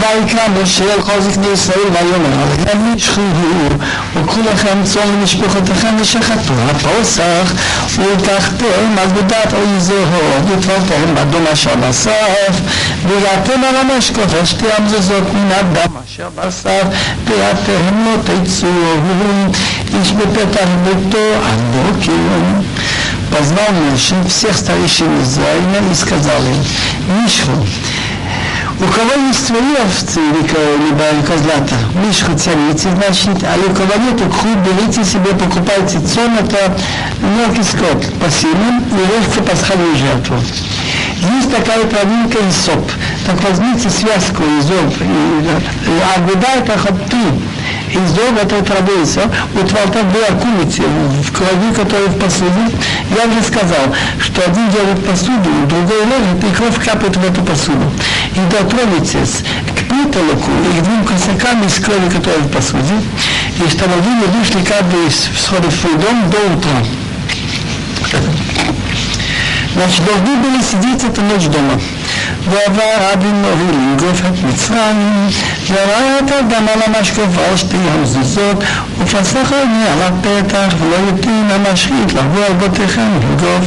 ויתלמו שיהיה כל זקני ישראל ויאמר, הרגלם נשחו וקחו לכם צום למשפחותיכם ושחטו הפוסח ולקחתם אגודת אוי זהו ותפרתם אדום אשר בסף ויראתם על המשקוף אשתי המזוזות מן אדם אשר בסף פירתם לא תצאו איש בפתח ביתו עד בוקר позвал Моше всех старейшин Израиля и сказал им, Мишху, у кого есть свои овцы, либо козлата, Мишху царите, значит, а у кого нет, кху, берите себе, покупайте цон, это мелкий скот, пасимым, и режьте пасхальную жертву. Есть такая травинка соп. Так возьмите связку изоп, и агуда это хатты из дома этой традиции, утвалтав была курицы в крови, которая в посуде. Я уже сказал, что один делает посуду, другой ложит, и кровь капает в эту посуду. И дотронетесь к притолоку и к двум косякам из крови, которая в посуде, и чтобы вы не вышли каждый из всхода в свой дом до утра. Значит, должны были сидеть эту ночь дома. ועבר אבינו לנגוף את מצרים, וראה את הדם על המשקוף ועל שתי המזוזות, ופסח עיני על הפתח, ולא יתין המשחית לבוא על בתיכם לנגוף.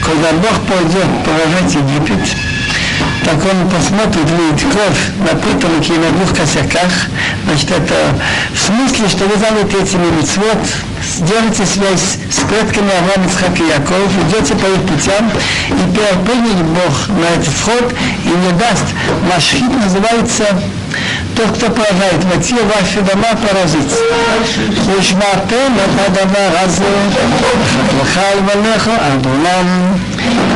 Когда Бог пойдет поражать Египет, так он посмотрит, видит кровь на притолоке и на двух косяках. Значит, это в смысле, что вы заняты этими митцвот, сделайте связь с предками Авраама, Ицхак и Яков, идете по их путям, и перепрыгнет Бог на этот вход и не даст. Машхит называется тот, кто поражает, войти в ваши дома поразить. ושמרתם את הדבר הזה, לך ולך עד עולם.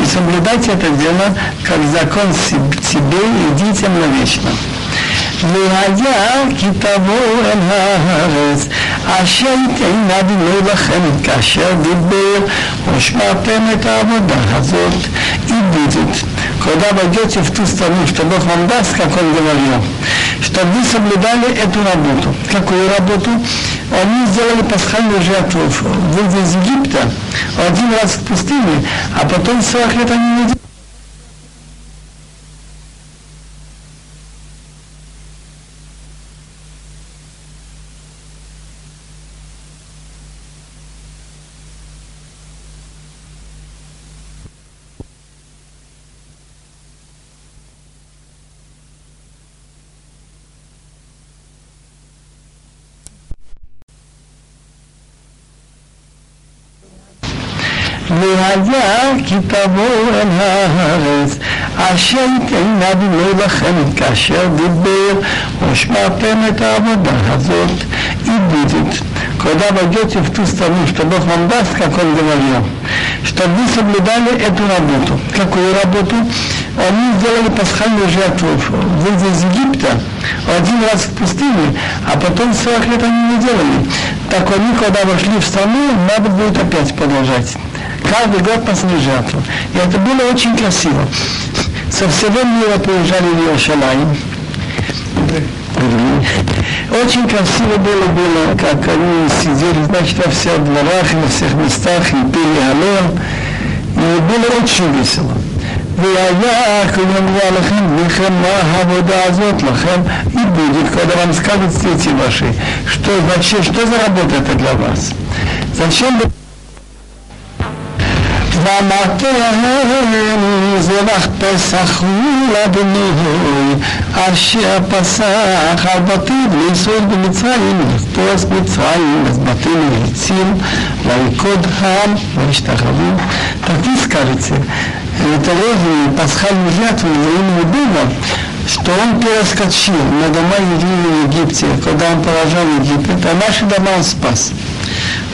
И соблюдайте это дело, как закон себе и детям навечно. והיה כי תבואו אל הארץ, אשר ייתן אבינו לכם כאשר דיבר, ושמרתם את העבודה הזאת, и будет. Когда войдете в ту страну, что Бог вам даст, как Он говорил, чтобы вы соблюдали эту работу. Какую работу? Они сделали пасхальную жертву, выйдя из Египта, один раз в пустыне, а потом 40 лет они не делали. והיה כי תבואו אל הארץ, אשר ייתן אבינו לכם כאשר דיבר, ושמרתם את העבודה הזאת, и будет. Когда войдете в ту страну, что Бог вам даст, как Он говорил, чтобы вы соблюдали эту работу. Какую работу? Они сделали пасхальную жертву, выйдя из Египта, один раз в пустыне, а потом 40 лет они не делали. Так они, когда вошли в страну, надо будет опять продолжать каждый год пасли жертву. И это было очень красиво. Со всего мира приезжали в Иерусалим. Очень красиво было, было, как они сидели, значит, во всех дворах и во всех местах, и пели аллел. И было очень весело. והיה כלומר לכם לכם מה העבודה הזאת לכם и будет, когда вам скажут дети ваши, что вообще, что за работа это для вас? Зачем вы ואמרתם זבח פסח הוא לאדוני אשר פסח על בתים לישראל במצרים לפרוס מצרים אז בתים העצים ויקוד העם וישתחוו так вы скажете это роги пасхальную жертву во имя Бога что он перескочил на дома евреев в Египте, когда он поражал Египет, а наши дома он спас.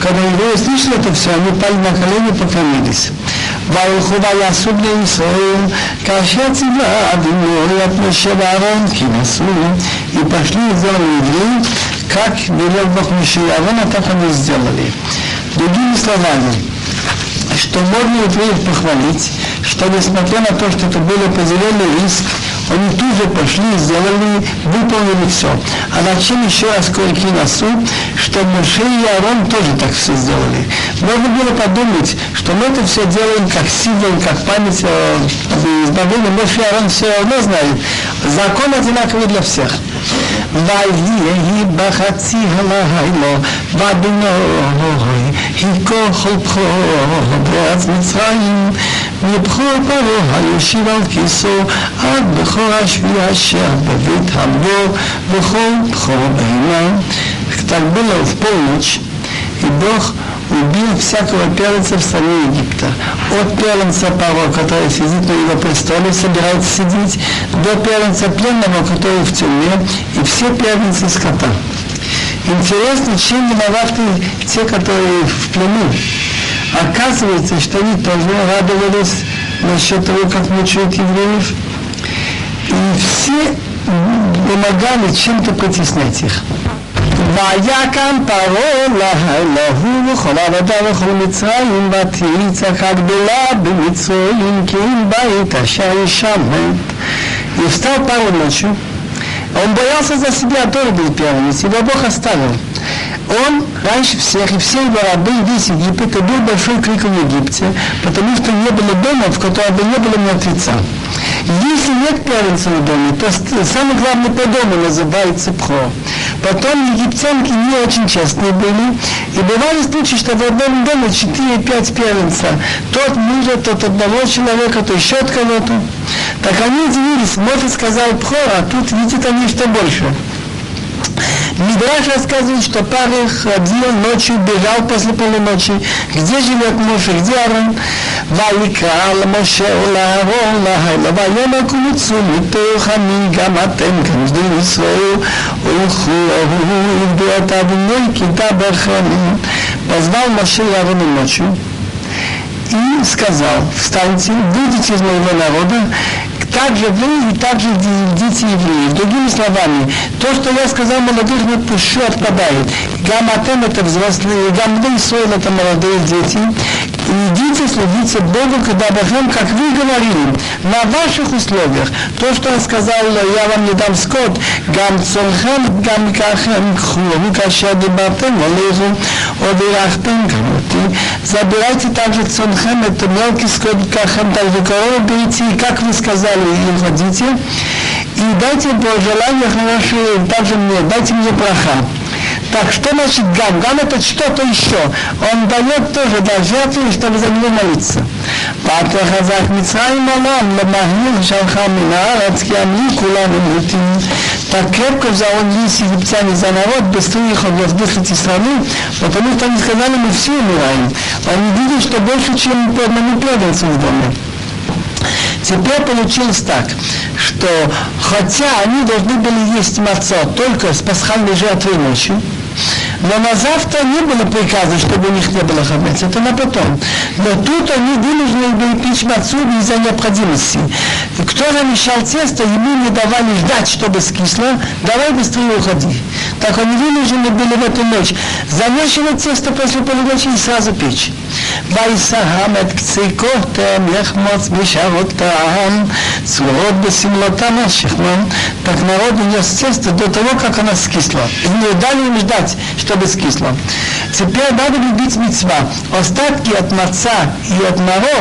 Когда евреи слышали это все, они пали на колени и поклонились. וילכו ויעשו בני ישראל כאשר ציווה אבינו את משה ואהרון כי נסעו и пошли сделали евреи, как велел Бог Мише и Аарона, так они сделали. Другими словами, что можно евреев похвалить, что несмотря на то, что это был определенный риск, Они тут же пошли, сделали, выполнили все. А над чем еще раз кое-какие на суд, что Моше и Аарон тоже так все сделали. Можно было подумать, что мы это все делаем как символ, как память о избавлении. Моше и Аарон все равно знают. Закон одинаковый для всех. ויהי בחצי הלילה בבינוי היכו חולפו בארץ מצרים מבכור פרעה היושב על כיסו עד בכור השביעי אשר בבית המבור וכל בכור בהמה. Так было в полночь, и Бог убил всякого первенца в стране Египта. От первенца Павла, который сидит на его престоле, собирается сидеть, до первенца пленного, который в тюрьме, и все первенцы скота. Интересно, чем виноваты те, которые в плену. Оказывается, что они тоже радовались насчет того, как мучают евреев. И все помогали чем-то притеснять их. ויקם פרעה להוא וכל עבודה וכל מצרים ותהי צעקה גדולה במצרים כי אם בית אשר ישמט. И встал Павел ночью. Он боялся за себя, тоже был первым, его Бог оставил. Он раньше всех, и все его рабы, и весь Египет, и был большой крик в Египте, потому что не было дома, в котором бы не было мертвеца. Если нет первенца в доме, то самый главный по дому называется Пхо. Потом египтянки не очень честные были, и бывали случаи, что в одном доме 4-5 первенца. Тот мужа, тот одного человека, то еще от кого-то. Так они удивились, Мофи сказал Пхо, а тут видят они что больше. Мидраш рассказывает, что Павел ходил ночью, бежал после полуночи. Где живет Моше, где Арон? ויקרא למשה ולאהרון להילה ויאמר קומצו מתוך עמי גם אתם כמסדיר ישראל ולכו ההוא יבדו את אדוני כי בכם. Позвал Моше и Аарону ночью и сказал, встаньте, выйдите из моего народа, также вы и также дети евреев. Другими словами, то, что я сказал молодых, не пущу, отпадает. Гаматем это взрослые, гамды это молодые дети. Идите, следите Богу, когда Бахем, как вы говорили, на ваших условиях. То, что он сказал, я вам не дам скот, гам цолхем, гам кахем, ху, каша дебатем, олезу, одирахтем, гамоти. Забирайте также цонхем, это мелкий скот, кахем, также корову берите, и как вы сказали, и владите, и дайте пожелания хорошие, также мне, дайте мне браха. Так что значит гам? Гам это что-то еще. Он дает тоже для жертву, чтобы за него молиться. Патра хазах Мицраим Алам, Ламахир Шалхам Нарат, Ямли Кулам Мутин. Так крепко взял он весь египтяне за народ, без их он воздыхать из страны, потому что они сказали, мы все умираем. Они видят, что больше, чем по одному преданцу в доме. Теперь получилось так, что хотя они должны были есть мацо только с пасхальной жертвой ночью, но на завтра не было приказа, чтобы у них не было хамец. Это на потом. Но тут они вынуждены были пить мацу из-за необходимости. И кто замешал тесто, ему не давали ждать, чтобы скисло. Давай быстрее уходи. Так они вынуждены были в эту ночь замешивать тесто после полуночи и сразу печь. ויסהם את קציקותם יחמוץ בשערותם צרורות בשמלותם השכמם так народ унес тесто до того, как оно скисло. И не дали им ждать, чтобы скисло. Теперь надо любить мецва. Остатки от маца и от маро,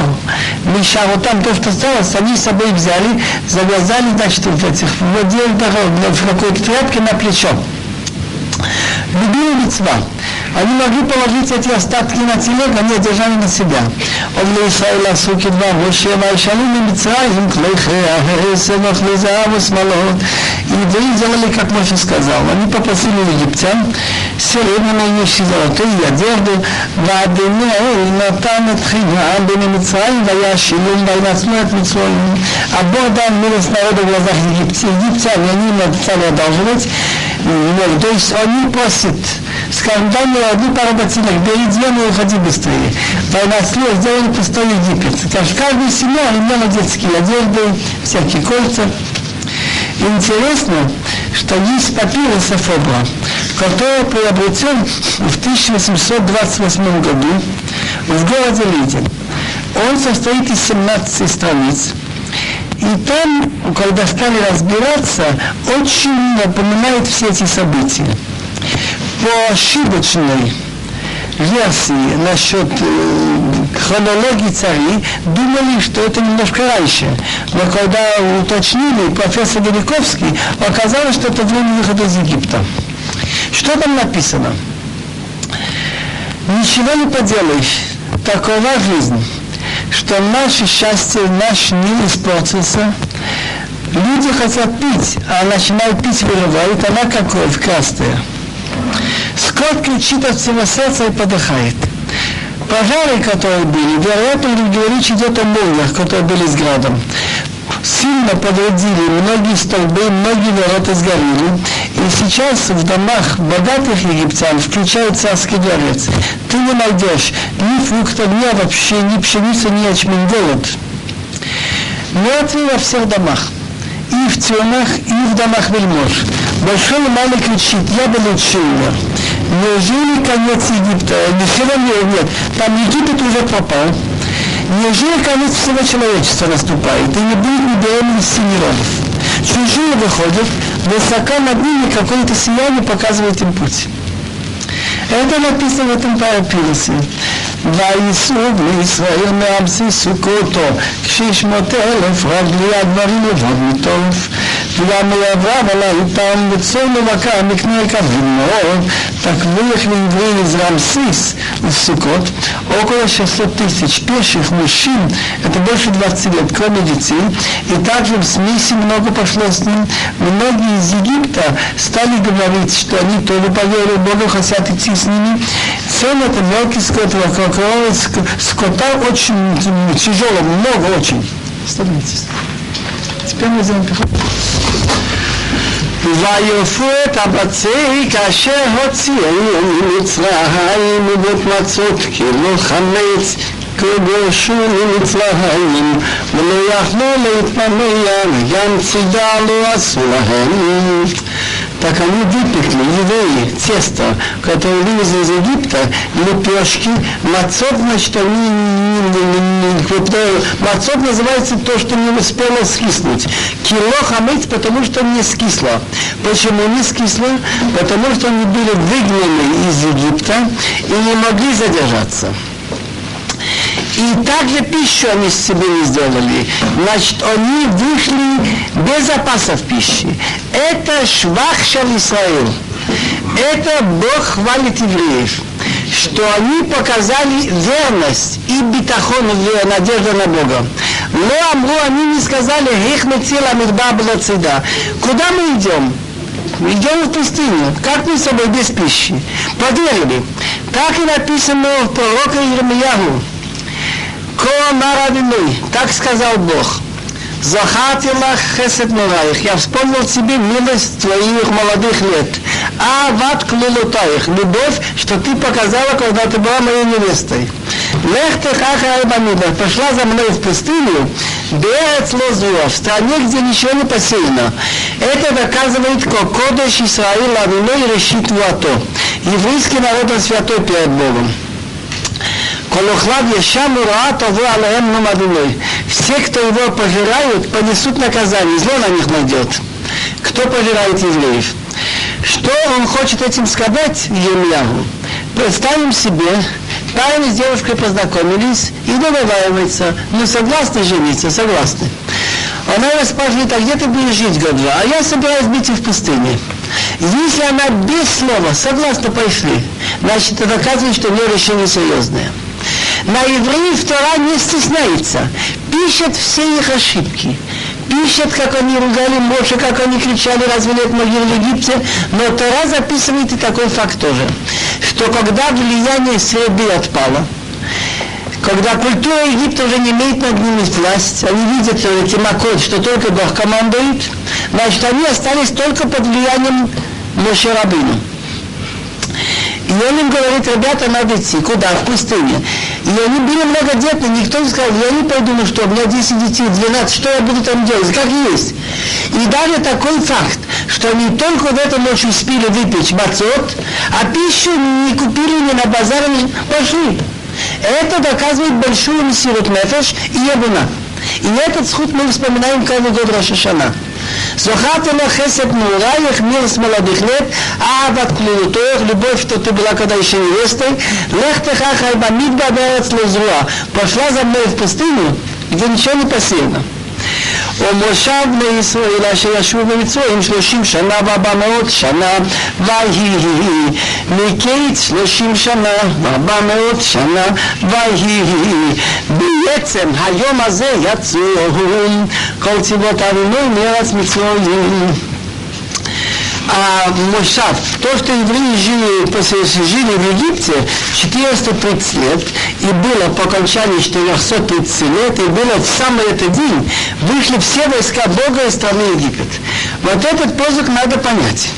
мишаротам, то, что осталось, они с собой взяли, завязали, значит, в этих, в, в какой-то тряпке на плечо. Любили мецва. Они могли положить эти остатки на телег, они одержали на себя. Он Исраила суки два, Моше Вайшалим и Мицраим, Клейхеа, Сенах, Лизаав, И Евреи делали, как Моше сказал. Они попросили египтян серебряные вещи, золотые одежды, Ваденеэль, Натан, Тхина, Бен Мицраим, Ваяшилим, Вайнацну, Мицраим. А Бог дал милость народа в глазах египтян, египтяне, они им написали одолжить, ну, то есть они просят скажем, дай мне одну пару ботинок, бери две, но уходи быстрее. Война слез, сделали пустой Египет. Так что каждая семья имела детские одежды, всякие кольца. Интересно, что есть папирус Афобла, который приобретен в 1828 году в городе Лидин. Он состоит из 17 страниц. И там, когда стали разбираться, очень напоминает все эти события. По ошибочной версии насчет э, хронологии царей думали, что это немножко раньше. Но когда уточнили, профессор Великовский, оказалось, что это время выхода из Египта. Что там написано? Ничего не поделаешь. Такова жизнь, что наше счастье, наш мир испортился. Люди хотят пить, а начинают пить выливают, она как кровь красная. Скот кричит от всего сердца и подыхает. Пожары, которые были, вероятно, речь идет о молниях, которые были с градом. Сильно подводили, многие столбы, многие ворота сгорели. И сейчас в домах богатых египтян, включая царский дворец, ты не найдешь ни фруктов, ни вообще, ни пшеницы, ни ячмень, голод. Мертвые во всех домах и в тюрьмах, и в домах вельмож. Большой и малый кричит, я бы лучше умер. Неужели конец Египта? Ничего не нет. Там Египет уже пропал. Неужели конец всего человечества наступает? И не будет ни беременности, ни родов. Чужие выходят, высоко над ними какое-то сияние показывает им путь. Это написано в этом папирусе. וייסעו בני ישראל מארצי סוכותו, כשישמות אלף רב לי הדברים לבוד מטוב. וגם יעברה עלי פעם בצום ובקר מקנה יקבים מאוד, так выехали евреи из Рамсис в Сукот, около 600 тысяч пеших мужчин, это больше 20 лет, кроме детей, и также в смеси много пошло с ним. Многие из Египта стали говорить, что они тоже поверили Богу, хотят идти с ними. Сон это мелкий скот, вокруг скота очень тяжело, много очень. Становитесь. Теперь мы сделаем ויופו את הבצי כאשר הוציאו ממצרים ובית מצות כאילו חמץ כגורשו ממצרים ולא יכלו להתפנע וגם צידה לא עשו להם так они выпекли, евреи, тесто, которое вывезли из Египта, лепешки, мацот, значит, они не, не, не, не, мацот называется то, что не успело скиснуть. Кило хамец, потому что не скисло. Почему не скисло? Потому что они были выгнаны из Египта и не могли задержаться. И также пищу они с себе не сделали. Значит, они вышли без запасов пищи. Это швахшал Исраил. Это Бог хвалит евреев, что они показали верность и битахон, надежда на Бога. Но Амру они не сказали, их мецила мидба была цеда. Куда мы идем? идем в пустыню. Как мы с собой без пищи? Поверили. Так и написано в пророка Ермиягу. Ко Маравиной, так сказал Бог. Захатила хесед Нураих. Я вспомнил тебе милость твоих молодых лет. А ват клулутаих. Любовь, что ты показала, когда ты была моей невестой. Лехте хаха Айбамида. Пошла за мной в пустыню. Берец лозуа. В стране, где ничего не посеяно. Это доказывает, как Кодыш Исраил Авиной решит вато. Еврейский народ святой перед Богом. Колохлад Яшам Ураат Ову Алаем Намадуной. Все, кто его пожирают, понесут наказание, зло на них найдет. Кто пожирает евреев? Что он хочет этим сказать Ермиягу? Представим себе, парень с девушкой познакомились и договариваются, ну согласны жениться, согласны. Она его спрашивает, а где ты будешь жить год два? А я собираюсь быть в пустыне. Если она без слова согласна, пошли, значит, это доказывает, что у нее решение серьезное. На евреев Тора не стесняется. Пишет все их ошибки. Пишет, как они ругали Моше, как они кричали, разве нет могил в Египте. Но Тора записывает и такой факт тоже, что когда влияние среды отпало, когда культура Египта уже не имеет над ними власть, они видят эти макот, что только Бог командует, значит, они остались только под влиянием Моше Рабину. И он им говорит, ребята, надо идти. Куда? В пустыне. И они были многодетны, никто не сказал, я не пойду, ну что, у меня 10 детей, 12, что я буду там делать? Как есть. И даже такой факт, что они только в эту ночь успели выпить мацот, а пищу не купили ни на базаре, пошли. Это доказывает большую мессирут нефеш и ебуна. И этот сход мы вспоминаем каждый год Рошашана. Зохата на хесед мураях, милость молодых лет, ават клулутоях, любовь, что ты была когда еще невестой, лехтеха хайба мидба берец лезруа, пошла за мной в пустыню, где ничего не посеяно. ומושב בני ישראל אשר ישבו במצרים שלושים שנה וארבע מאות שנה. ויהי מקיץ שלושים שנה וארבע מאות שנה. ויהי בעצם היום הזה יצאו. כל צבאות אבינו מארץ מצרים а Мошав, то, что евреи жили, жили в Египте 430 лет, и было по окончании 430 лет, и было в самый этот день, вышли все войска Бога из страны Египет. Вот этот позык надо понять.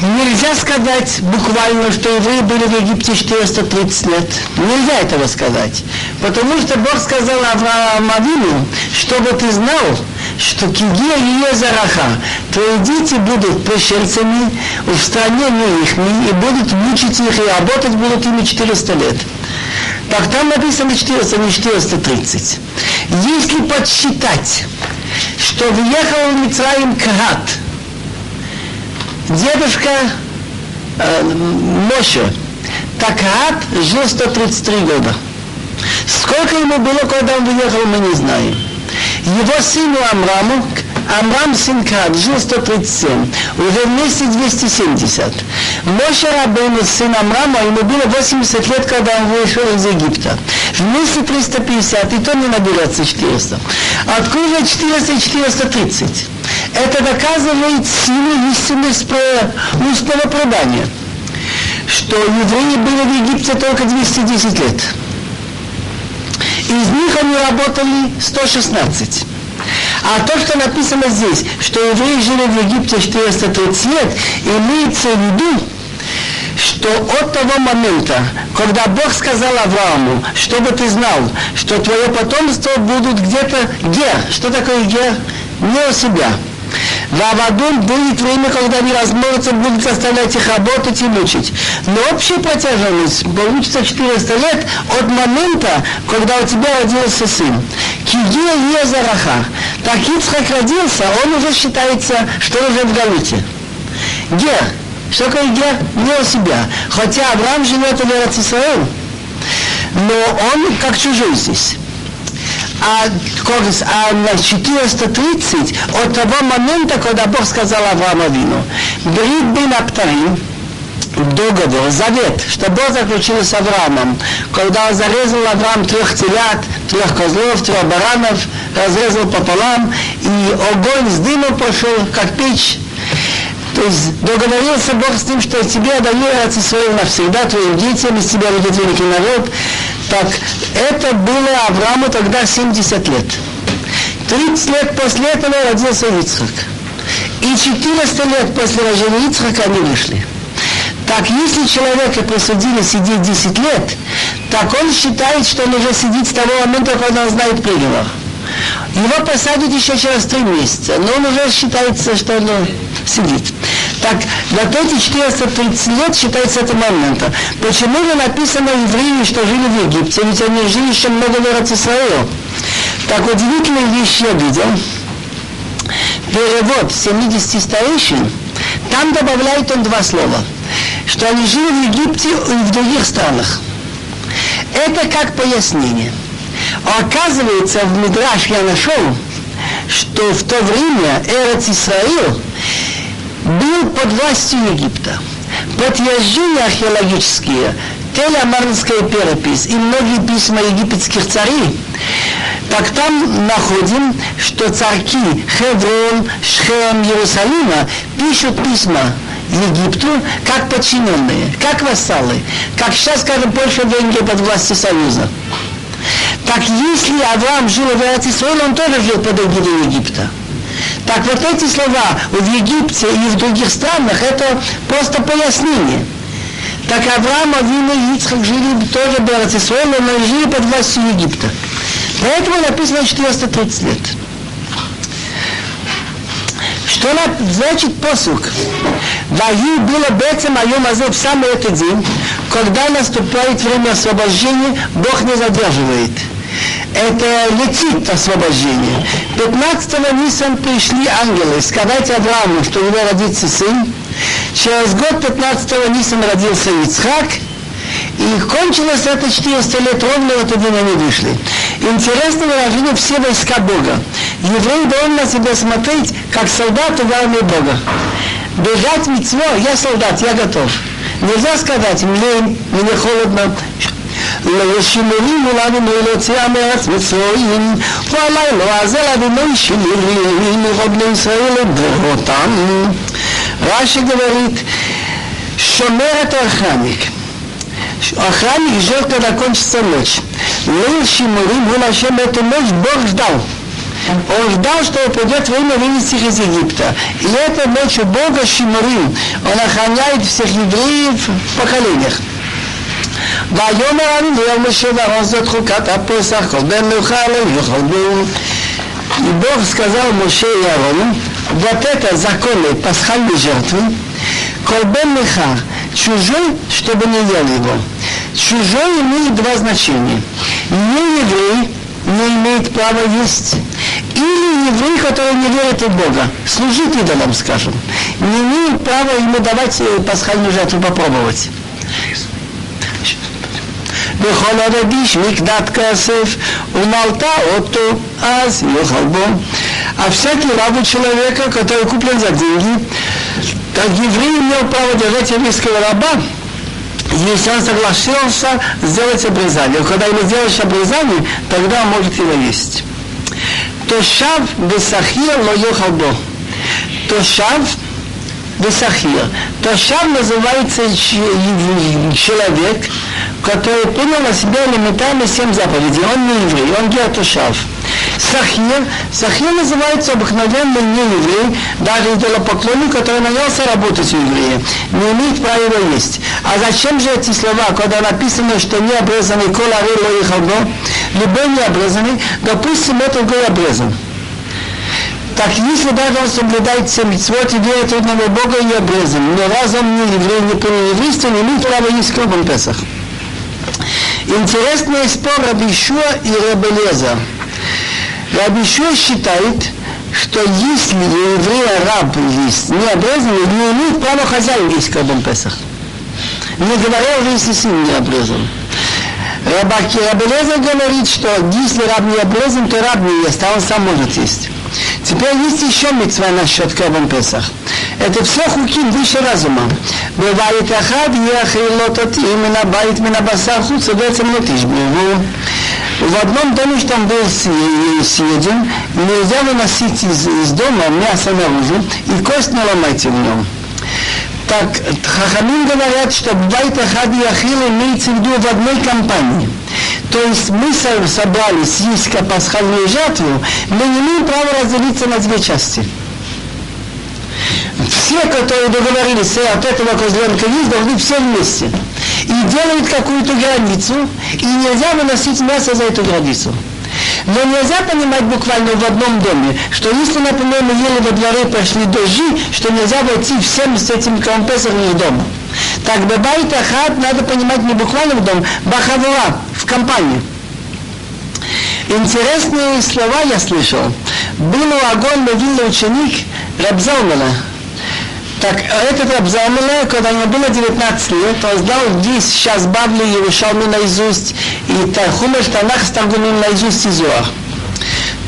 Нельзя сказать буквально, что евреи были в Египте 430 лет. Нельзя этого сказать. Потому что Бог сказал Аврааму чтобы ты знал, что кигия ее зараха, твои дети будут пришельцами в стране не их, и будут мучить их, и работать будут ими 400 лет. Так там написано 400, не 430. Если подсчитать, что въехал в Мицраим Кагат, дедушка э, Моше, так Кагат жил 133 года. Сколько ему было, когда он выехал, мы не знаем. Его сыну Амраму, Амрам сын Кад, жил 137, уже вместе 270. Моше Рабейну, сын Амрама, ему было 80 лет, когда он вышел из Египта. Вместе 350, и то не наберется 400. Откуда 400 и 430? Это доказывает силу истинности устного предания что евреи были в Египте только 210 лет. Из них они работали 116. А то, что написано здесь, что евреи жили в Египте 430 лет, имеется в виду, что от того момента, когда Бог сказал Аврааму, чтобы ты знал, что твое потомство будут где-то гер. Что такое гер? Не у себя. В Авадун будет время, когда невозможно будет заставлять их работать и мучить. Но общая протяженность получится 400 лет от момента, когда у тебя родился сын. Кигия Езараха. Так Ицхак родился, он уже считается, что уже в Галуте. Гер. Что такое гер? Не у себя. Хотя Авраам живет в Израиле, но он как чужой здесь а, а на 430 от того момента, когда Бог сказал Аврааму Вину, Брит бин Аптарим, договор, завет, что Бог заключил с Авраамом, когда он зарезал Авраам трех телят, трех козлов, трех баранов, разрезал пополам, и огонь с дымом пошел, как печь, то есть договорился Бог с ним, что тебе даю Израиль навсегда, твоим детям, из тебя будет великий народ. Так это было Аврааму тогда 70 лет. 30 лет после этого родился Ицхак. И 400 лет после рождения Ицхака они вышли. Так если человека присудили сидеть 10 лет, так он считает, что он уже сидит с того момента, когда он знает приговор. Его посадят еще через три месяца, но он уже считается, что он сидит. Так, вот эти 430 лет считается это момента. Почему же написано евреи, что жили в Египте? Ведь они жили еще много лет в Израиле. Так удивительная вещь я видел. Перевод 70 старейшин, там добавляет он два слова. Что они жили в Египте и в других странах. Это как пояснение. Оказывается, в Мидраш я нашел, что в то время Эрец Исраил был под властью Египта. Подтверждения археологические, телеамарнская перепись и многие письма египетских царей, так там находим, что царки Хеврон, Шхем, Иерусалима пишут письма Египту как подчиненные, как вассалы, как сейчас, скажем, Польша, Венгрия под властью Союза. Так если Авраам жил в Израиле, он тоже жил под эгидой Египта. Так вот эти слова в Египте и в других странах, это просто пояснение. Так Авраам, Авина и Ицхак жили тоже в Израиле, но жили под властью Египта. Поэтому написано 430 лет. Что значит посук? Ваги было бецем айом в самый этот день, когда наступает время освобождения, Бог не задерживает. Это летит освобождение. 15 Нисан пришли ангелы сказать Аврааму, что у него родится сын. Через год 15 Нисан родился Ицхак, и кончилось это 400 лет ровно в этот день они вышли. Интересно выражение все войска Бога. Еврей должен на себя смотреть, как солдат в армии Бога. Бежать митцво, я солдат, я готов. Нельзя сказать, мне, мне холодно, לשימורים ולנו להוציאה מארץ מצרים, ועלי לא עזר אבינו שימורים ובני ישראל לדורותם. רש"י говорит, шомер это охранник. Охранник ждет, когда кончится ночь. Лил Шимурим, он Ашем эту ночь Бог ждал. Он ждал, что придет время вывести их из Египта. И это ночь у Бога Шимурим. Он охраняет всех евреев в поколениях. ויאמר אני ליום משה ואהרון זאת חוקת הפסח, כל בן מלוכה לא יאכל בו. И Бог сказал Моше и Аарону, вот это законы пасхальной жертвы, колбен меха, чужой, чтобы не ел его. Чужой имеет два значения. Не еврей не имеет права есть, или еврей, который не верит в Бога, служит идолам, скажем, не имеет права ему давать пасхальную жертву попробовать. בכל הרגיש מקדת כסף ומלתה אותו, אז יאכל бо. А всякий раб у человека, который куплен за деньги, так еврей имел право держать еврейского раба, если он согласился сделать обрезание. Когда ему сделаешь обрезание, тогда он может его есть. Тошав бесахир ло йохал бо. Тошав бесахир. Тошав называется человек, который принял на себя элементарно семь заповедей. Он не еврей, он геотушав. Сахир, Сахир называется обыкновенный не еврей, даже идолопоклонник, который нанялся работать у еврея, не имеет права есть. А зачем же эти слова, когда написано, что не обрезанный кола ло их любой не обрезанный, допустим, этот гой обрезан. Так если даже он соблюдает все митцвот верит одного Бога и обрезан, но раз он не еврей, не еврейство, не имеет права есть кровом Песах. Интересный спор Рабишуа и Рабелеза. Рабишуа считает, что если еврей раб есть не обрезанный, не имеет права хозяин есть Корбан Песах. Не говоря уже, если сын не обрезан. Рабаки Рабелеза говорит, что если раб не обрезан, то раб не ест, а он сам может есть. Теперь есть еще мецва насчет Корбан Песах. Это все хуки, выше разума. Бывает ахад, яхилотот, именно байт минабасар худ, садается млотиш. В одном доме, что там был съеден, нельзя выносить из, из дома мясо наружу, и кость не ломайте в нем. Так, хахамин говорят, что байт ахад яхил имеется в виду в одной компании – то есть мы собрались есть пасхальную жатву, мы не имеем права разделиться на две части все, которые договорились от этого козленка есть, должны все вместе. И делают какую-то границу, и нельзя выносить мясо за эту границу. Но нельзя понимать буквально в одном доме, что если, например, мы ели во дворе, пошли дожди, что нельзя войти всем с этим компрессором в дом. Так бабайт ахат надо понимать не буквально в дом, бахавуа, в компании. Интересные слова я слышал. Был у огонь новинный ученик Рабзалмана, так этот Рабзамила, когда ему было 19 лет, он знал весь сейчас Бавли Иерушалми наизусть, и Тархумеш Танах Ставгумим наизусть и Зуах.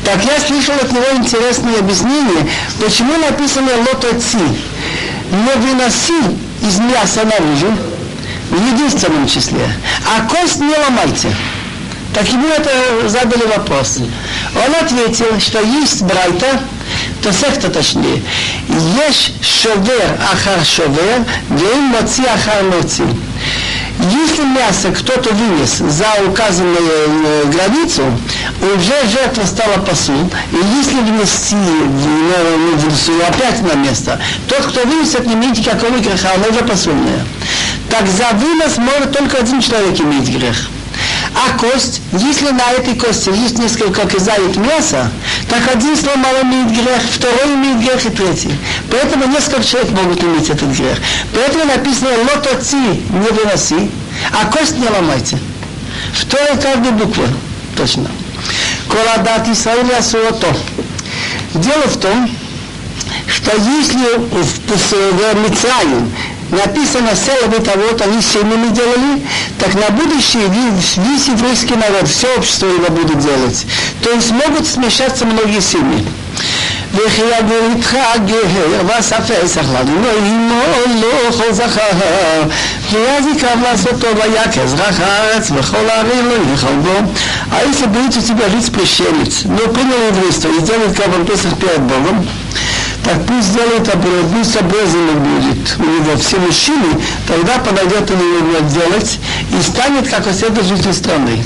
Так я слышал от него интересное объяснение, почему написано лотоци. Не выноси из мяса наружу, в единственном числе, а кость не ломайте. Так ему это задали вопрос. Он ответил, что есть брайта, то секта точнее, есть шовер ахар шовер, гейм моци ахар моци. Если мясо кто-то вынес за указанную границу, уже жертва стала посул, и если внести внесу опять на место, тот, кто вынесет, не имеет никакого греха, она уже посульная. Так за вынос может только один человек иметь грех. А кость, если на этой кости есть несколько кизает мяса, так один сломал имеет грех, второй имеет грех и третий. Поэтому несколько человек могут иметь этот грех. Поэтому написано лотоци не выноси, а кость не ломайте. Вторая каждая буква. Точно. Коладат Исраиля Суото. Дело в том, что если в, в Мицраим написано село того, они семьями делали, так на будущее весь еврейский народ, все общество его будет делать. То есть могут смешаться многие семьи. וכי יגור איתך גר ואספס אכלנו עמו לא כל זכר ואז יקרב לעשותו ויקז רך הארץ וכל הערים לא ילכו בו А если будет у тебя жить пришелец, но принял еврейство и сделает Кабан Песах перед Богом, так пусть сделает обряд, пусть будет у него все мужчины, тогда подойдет у него делать и станет как осета житель страны.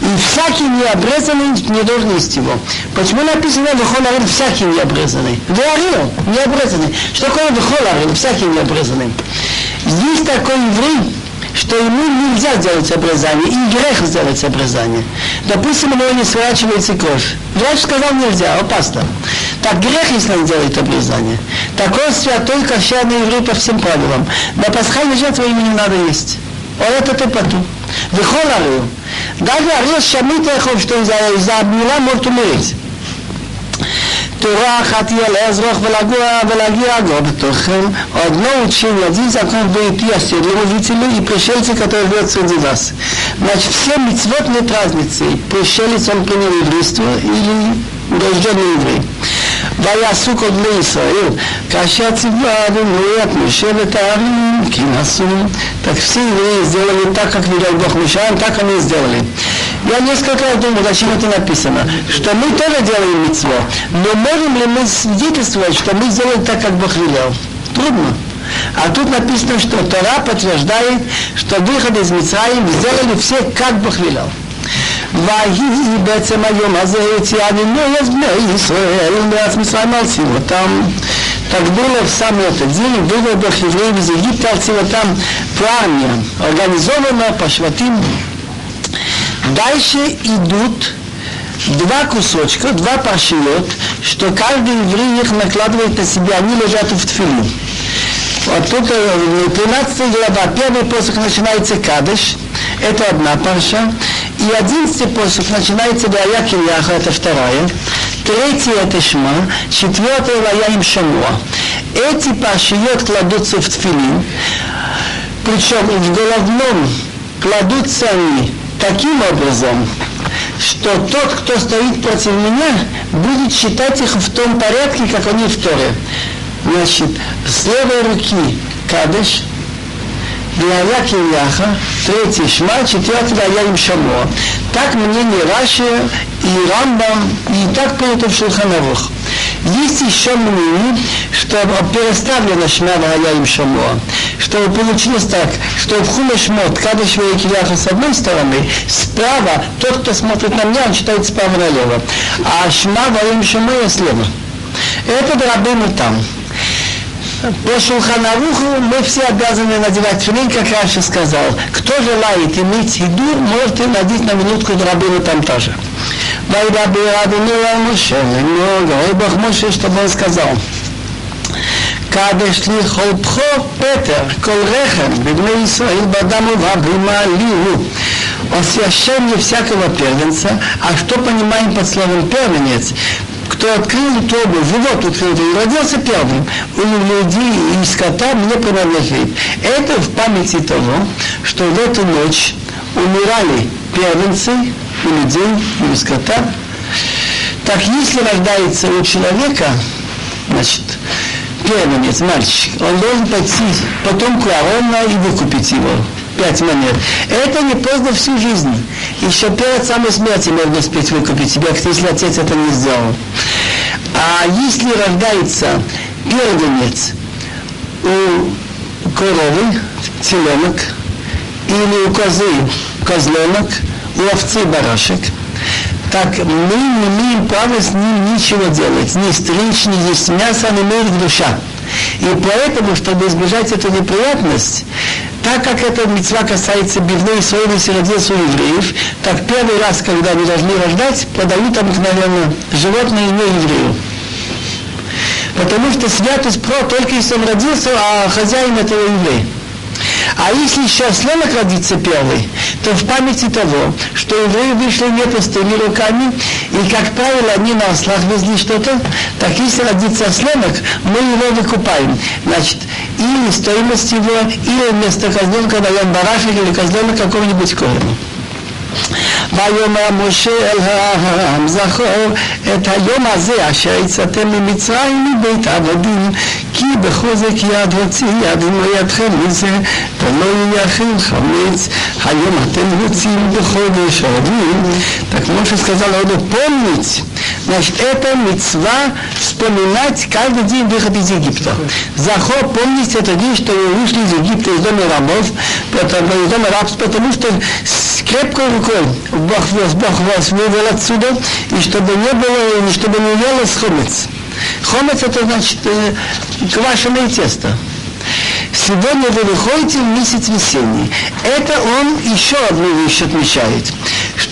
И всякий необрезанный не должен есть его. Почему написано Вехоларин всякий необрезанный? Веарил, необрезанный. Что такое Вехоларин, всякий необрезанный? Есть такой еврей, что ему нельзя делать обрезание, и грех сделать обрезание. Допустим, у него не сворачивается кровь. Врач сказал нельзя, опасно. Так грех, если он делает обрезание. Такой святой кошерный еврей по всем правилам. На пасхальной жертве ему не надо есть. Он это ты поту. Выхол арил. Даже арил шамит эхов, что из-за обмила может умереть. תורה אחת תהיה לאזרוח ולגוע ולהגיע גו בתוכם, עוד לא учили один закон будет и оседлому и пришельцы, которые живут среди вас. Значит, все митцвот нет разницы, пришелец он принял еврейство или рожденный еврей. ויעשו קודמי ישראל, כאשר ציווה אדוני את משה ותארים, כי נעשו. Так все евреи сделали так, как велел Бог Мишаем, так они сделали. Я несколько раз думал, зачем это написано, что мы тоже делаем митцво, но можем ли мы свидетельствовать, что мы сделали так, как Бог велел? Трудно. А тут написано, что Тора подтверждает, что выход из Мицраим сделали все, как Бог велел. ויהי בעצם היום הזה יציאה מנויס בני ישראל מארץ מצרים על צבאותם. Так было в сам этот день выводах евреев из Египта от там пламя, организовано по шватим. Дальше идут два кусочка, два паршиот, что каждый еврей их накладывает на себя, они лежат в тфилин. Вот тут 13 глава, первый посох начинается кадыш, это одна парша. И одиннадцатый посох начинается Лая Кирьяха, это вторая. Третий это Шма, четвертый Лая им Шамуа. Эти пашиот кладутся в тфилин, причем в головном кладутся они таким образом, что тот, кто стоит против меня, будет считать их в том порядке, как они в Торе. Значит, с левой руки кадыш, Вая Кирьяха, третий Шма, четвертый Вая им Шамо. Так мнение Раши и Рамбам, и так принято в Шулхановых. Есть еще мнение, что переставлено Шма Вая им Шамо. Что получилось так, что в Хуме Шмот, Кадыш Вая Кирьяха с одной стороны, справа, тот, кто смотрит на меня, он читает справа налево. А Шма Вая им Шамо слева. Это Рабину там По Шулханаруху мы все обязаны надевать филин, как раньше сказал. Кто желает иметь еду, можете надеть на минутку драбину там тоже. וידבר אדוני אל משה לאמור, גאי בך משה, чтобы он сказал, קדש לי כל בכור פטר, כל רחם, בבני ישראל, באדם ובהמה לי הוא. Освящение всякого первенца. А что понимаем под словом первенец? Кто открыл утробу, живот открыл, и родился первым, у людей и скота мне принадлежит. Это в памяти того, что в эту ночь умирали первенцы у людей и у скота. Так если рождается у человека, значит, первенец, мальчик, он должен пойти потомку Аарона и выкупить его пять монет. Это не поздно всю жизнь. Еще перед самой смертью можно успеть выкупить себя, если отец это не сделал. А если рождается первенец у коровы, теленок, или у козы козленок, у овцы барашек, так мы не имеем права с ним ничего делать, ни стричь, ни есть мясо, он имеет душа. И поэтому, чтобы избежать эту неприятность, так как эта мецва касается соли, если родился у евреев, так первый раз, когда они должны рождать, продают обыкновенно животное не еврею. Потому что святость про только если он родился, а хозяин этого еврей. А если еще осленок родится первый, то в памяти того, что евреи вышли не пустыми руками, и, как правило, они на ослах везли что-то, так если родится осленок, мы его выкупаем. Значит, или стоимость его, или вместо козленка даем барашек или козленок какого-нибудь корня. ויאמר משה אל העם זכור את היום הזה אשר יצאתם ממצרים מבית עבדים כי בחוזק יד הוציא יד עמו ידכם מזה ולא יאכל חמץ היום אתם יוצאים בחודש ערבים так Моше сказал народу помнить Значит, это мецва вспоминать каждый день выход из Египта. Захор помнить это день, что вы вышли из Египта из дома рабов, из дома рабства, потому что с крепкой рукой Бог вас, Бог вас вывел отсюда, и чтобы не было, и чтобы не велось хомец. Хомец это значит э, квашеное тесто. Сегодня вы выходите в месяц весенний. Это он еще одну вещь отмечает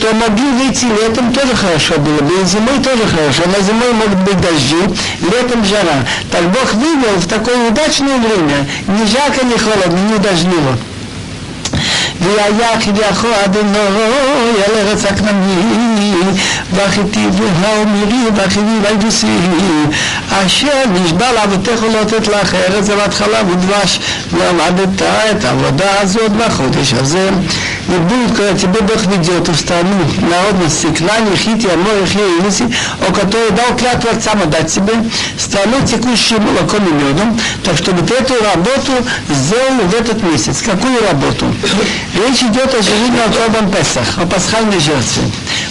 что могли выйти летом тоже хорошо было бы, и зимой тоже хорошо. На зимой могут быть дожди, летом жара. Так Бог вывел в такое удачное время, ни жарко, ни холодно, ни дождливо. והיה כביכול אדוני על ארץ הכנעני והחיטי והאומירי והחיבי והיבוסי אשר נשבע לאבותיך לא לתת לך ארץ זבת חלב ודבש ועמדת את העבודה הזאת בחודש הזה не будет, когда тебе Бог ведет в страну народности, клане, хити, аморы, хириси, о которой дал клятву отцам отдать тебе, страну, текущую молоком и медом, так чтобы ты эту работу сделал в этот месяц. Какую работу? Речь идет о живении Алкобам Песах, о пасхальной жертве.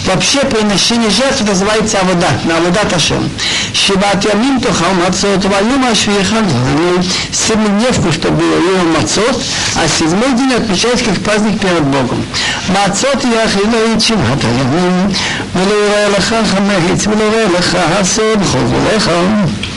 Вообще приношение жертв называется Авадат, на Авадат Ашем. Шибат Ямим Тухал Мацот, Ваюма Швихагану. Семь дневку, что было его Мацот, а седьмой день отмечается как праздник перед Богом. Мацот Яхина и Чимат Аямим, Велура Элаха Хамехит, Велура Элаха Хасод, Хозулеха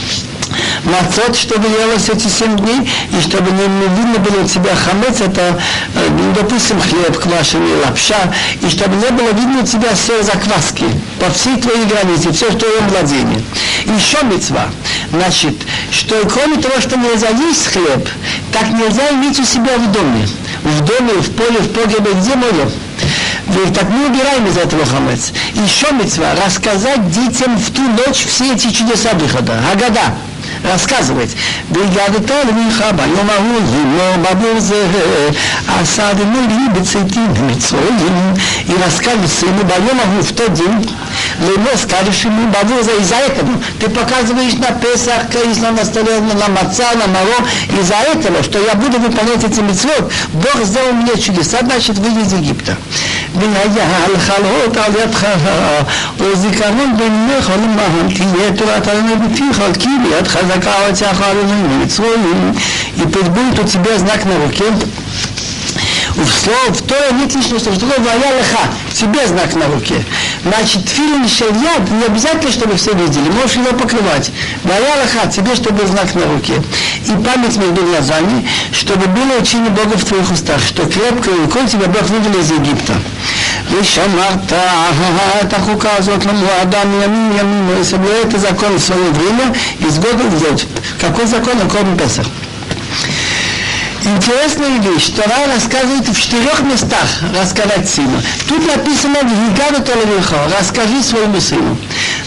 на тот, чтобы елось эти семь дней, и чтобы не, видно было у тебя хамец, это, э, ну, допустим, хлеб квашеный, лапша, и чтобы не было видно у тебя все закваски по всей твоей границе, все в твоем владении. Еще мецва. Значит, что кроме того, что нельзя есть хлеб, так нельзя иметь у себя в доме. В доме, в поле, в погребе, где можно. И так мы убираем из этого хамец. Еще мецва рассказать детям в ту ночь все эти чудеса выхода. Агада рассказывает. хаба, а и расскажет сыну Байомагу в тот день, Лемо скажешь ему Бавуза из-за этого. Ну, ты показываешь на Песах, конечно, на столе, на Маца, на Маро, из-за этого, ну, что я буду выполнять эти митцвот. Бог сделал мне чудеса, значит, выйди из Египта. והיה לחלות על ידך וזיכרון בינך ולמען תהיה תורת הלמד בפיך כי ביד חזקה הוצאך עלינו ממצרים и пусть будет у тебя знак на руке в слово, в Торе нет лишнего слова, что такое вая леха, тебе знак на руке. Значит, филин шельяд не обязательно, чтобы все видели, можешь его покрывать. Вая леха, тебе, чтобы знак на руке. И память между глазами, чтобы было учение Бога в твоих устах, что крепкой рукой тебя Бог вывел из Египта. ושמרת את החוקה הזאת למועדה מימים ימים, וסבלו את הזקון в свое время, из года в год. Какой закон? Акорн Песах. Интересная вещь. Тора рассказывает в четырех местах рассказать сыну. Тут написано «Вигаду Толевихо» – «Расскажи своему сыну».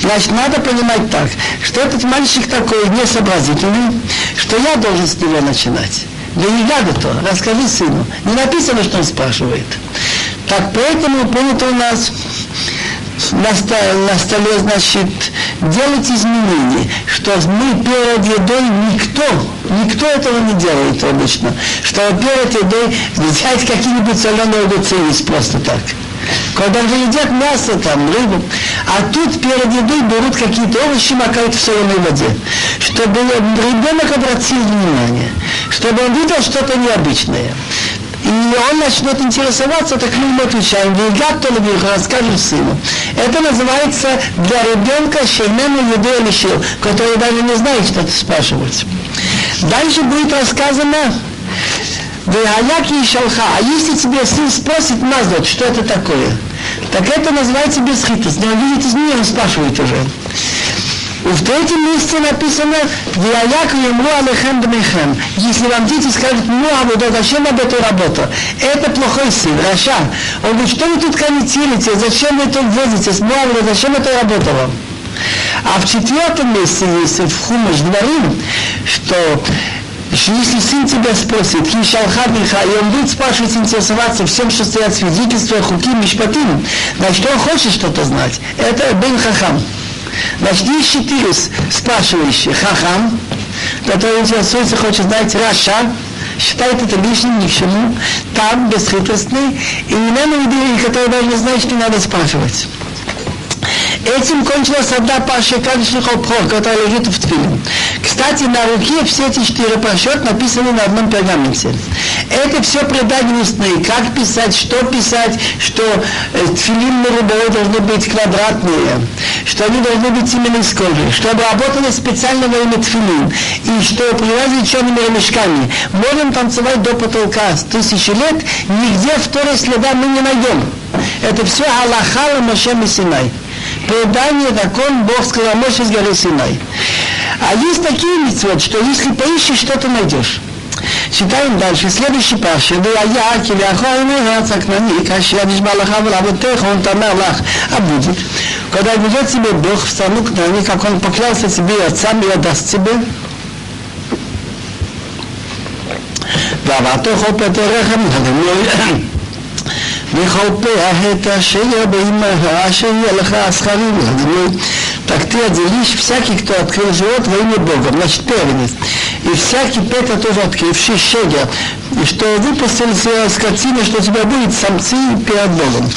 Значит, надо понимать так, что этот мальчик такой несообразительный, что я должен с него начинать. «Вигаду то» – «Расскажи сыну». Не написано, что он спрашивает. Так поэтому принято у нас на столе, на столе, значит, делать изменения, что мы перед едой никто, никто этого не делает обычно, что перед едой взять какие-нибудь соленые огурцы есть просто так. Когда же едят мясо, там, рыбу, а тут перед едой берут какие-то овощи, макают в соленой воде, чтобы ребенок обратил внимание, чтобы он видел что-то необычное и он начнет интересоваться, так мы ему отвечаем, Вигат расскажем сыну. Это называется для ребенка шеймену еду лишил, который даже не знает, что это спрашивать. Дальше будет рассказано, Ваяки и шалха. А если тебе сын спросит Маздот, что это такое, так это называется бесхитость. Но видите, из нее он спрашивает уже. В третьем месте написано «Вияяк ему алехем дмехем». Если вам дети скажут «Ну, а вот зачем об эту работу?» Это плохой сын, Раша. Он говорит, что вы тут комментируете, зачем вы тут возитесь, ну, а зачем это работа вам? А в четвертом месте есть в Хумаш говорим, что что если сын тебя спросит, Хишалхадиха, и он будет спрашивать, интересоваться всем, что стоят свидетельства, хуки, мишпатим, значит, он хочет что-то знать. Это Бен Хахам. Есть четыре спрашивающие. Хахам, который интересуется, хочет знать Раша, считает это лишним ни к чему, там бесхитростный, и не надо людей, которые даже знают, что надо спрашивать. Этим кончилась одна паша Кадишных Алпхор, которая лежит в Твиле. Кстати, на руке все эти четыре парашют написаны на одном пергаменте. Это все предания устные. Как писать, что писать, что э, тфилин на рубовой должны быть квадратные, что они должны быть именно из кожи, что обработаны специально во имя тфилин, и что привязаны черными ремешками. Можем танцевать до потолка с тысячи лет, нигде второй следа мы не найдем. Это все Аллаха Моше Синай предание закон Бог сказал Моше с горы Синай. А есть такие митцвот, что если поищешь, что-то найдешь. Читаем дальше. Следующий паша. והיה כי לאחר ארץ הכנעני, כאשר נשבע לך ולאבותיך, он תאמר לך, а будет. Когда ведет тебе Бог в страну Кнани, как он поклялся тебе и отцам, и отдаст тебе, ועברתך פטריך מן הגמור וחופיה את אשר באמרה אשר יהיה לך השכרים והגמול. Так ты отделишь всякий, кто открыл живот во имя Бога, значит первенец. И всякий Петр тоже открывший шегер, и что выпустил скотины, что у тебя будет самцы перед Богом.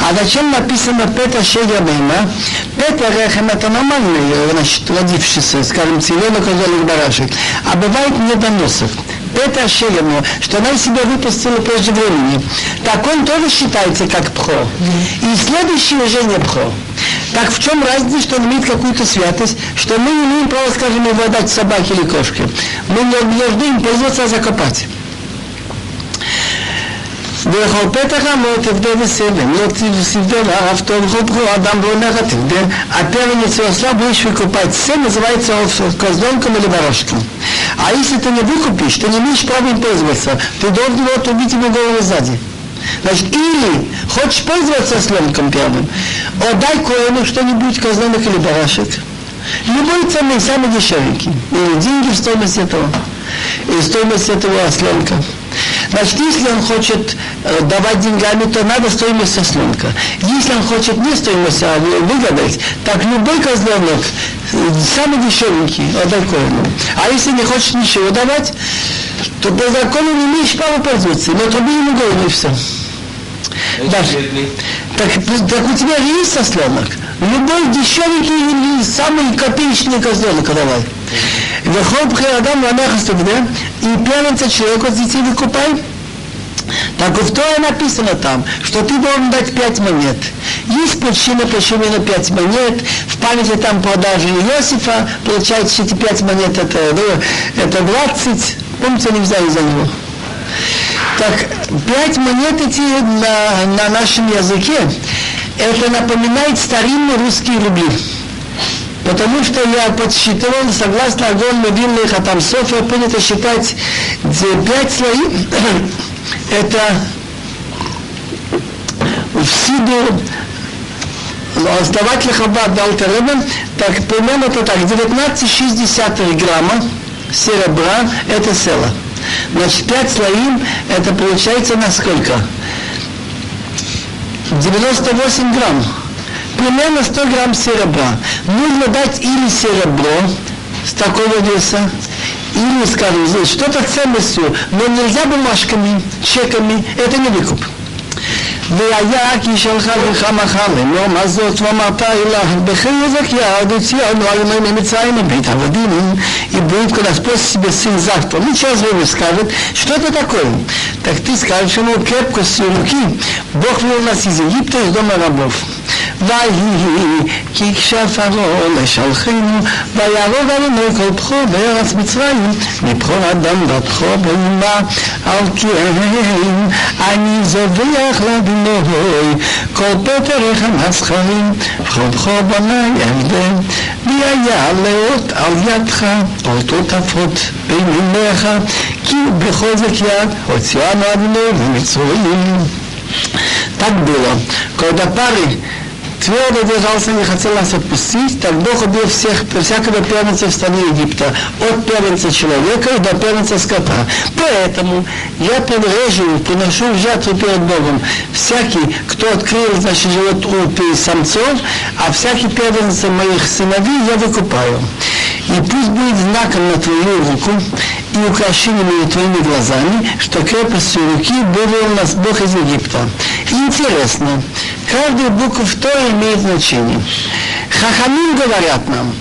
А зачем написано Петр шегер мема? Петр рехем это нормальный, значит, родившийся, скажем, цивилок, козелик, барашек. А бывает недоносок это Ашелему, что она себя выпустила прежде времени, так он тоже считается как Пхо. И следующее уже не Пхо. Так в чем разница, что он имеет какую-то святость, что мы не имеем права, скажем, его отдать собаке или кошке. Мы не должны им пользоваться, а закопать. וכל פתח אמות תבדה וסלם, לא תבדה לאף טוב חובכו אדם ואומר תבדה, а первенец осла будешь выкупать. Все называется козленком или барашком. А если ты не выкупишь, ты не имеешь права им пользоваться, ты должен его отрубить ему голову сзади. Значит, или хочешь пользоваться осленком первым, отдай коину что-нибудь, козленок или барашек. Любой ценой, самый дешевенький. Или деньги в стоимость этого. И стоимость этого осленка. Значит, если он хочет э, давать деньгами, то надо стоимость осленка. Если он хочет не стоимость, а выгадать, так любой козленок, э, самый дешевенький, отдай коину. А если не хочет ничего давать, то по закону не имеешь права пользоваться. Но труби ему голову и все. Да. Так, так у тебя же есть осленок. Любой дешевенький или самый копеечный козленок давай. Вехол приадам на нахасту, да? И первенца человеку с детей выкупай. Так в Торе написано там, что ты должен дать пять монет. Есть причина, почему именно пять монет. В памяти там продажи Иосифа, получается, эти пять монет это, ну, это 20. Помните, они взяли за него. Так, пять монет эти на, на нашем языке, это напоминает старинные русские рубли. Потому что я подсчитывал, согласно огонь мобильный Хатам Софа, принято считать пять слоев. Это в Сиду основатель Хаббат дал Теребен, так примерно это так, 19,6 грамма серебра, это села. Значит, 5 слоим, это получается на сколько? 98 грамм примерно 100 грамм серебра. Нужно дать или серебро с такого веса, или, скажем, что-то ценностью, но нельзя бумажками, чеками, это не выкуп. והיה כי שלחה בך מחר לאמור מה זאת ואמרת אליו בחזק יד הוציאנו על ימי מצרים מבית עבדים и будет когда спросит себе сын завтра, ну сейчас время скажет, что это такое? Так ты скажешь ему крепкостью руки, Бог вывел нас из Египта, из дома рабов. ויהי כי כשפרעה לשלחנו ויהרוג עלינו כל בכור בארץ מצרים מבכור אדם ובכור באומה על כן אני זובח לאדינוי כל פטריך המסחרים וכל בכור בני אבדם ויהיה היה לאות על ידך, אותו תפות בין עיניך, כי בחוזק יד הוציאנו אדוני למצרים. Так было. Когда пары твердо держался, не хотел нас отпустить, так Бог убил всех, всякого первенца в стране Египта, от первенца человека и до первенца скота. Поэтому я подрежу, приношу в жертву перед Богом всякий, кто открыл, значит, живет у самцов, а всякий первенец моих сыновей я выкупаю. И пусть будет знаком на твою руку и украшениями твоими глазами, что крепостью руки вывел нас Бог из Египта. Интересно, каждая буква в то имеет значение. Хахамин говорят нам,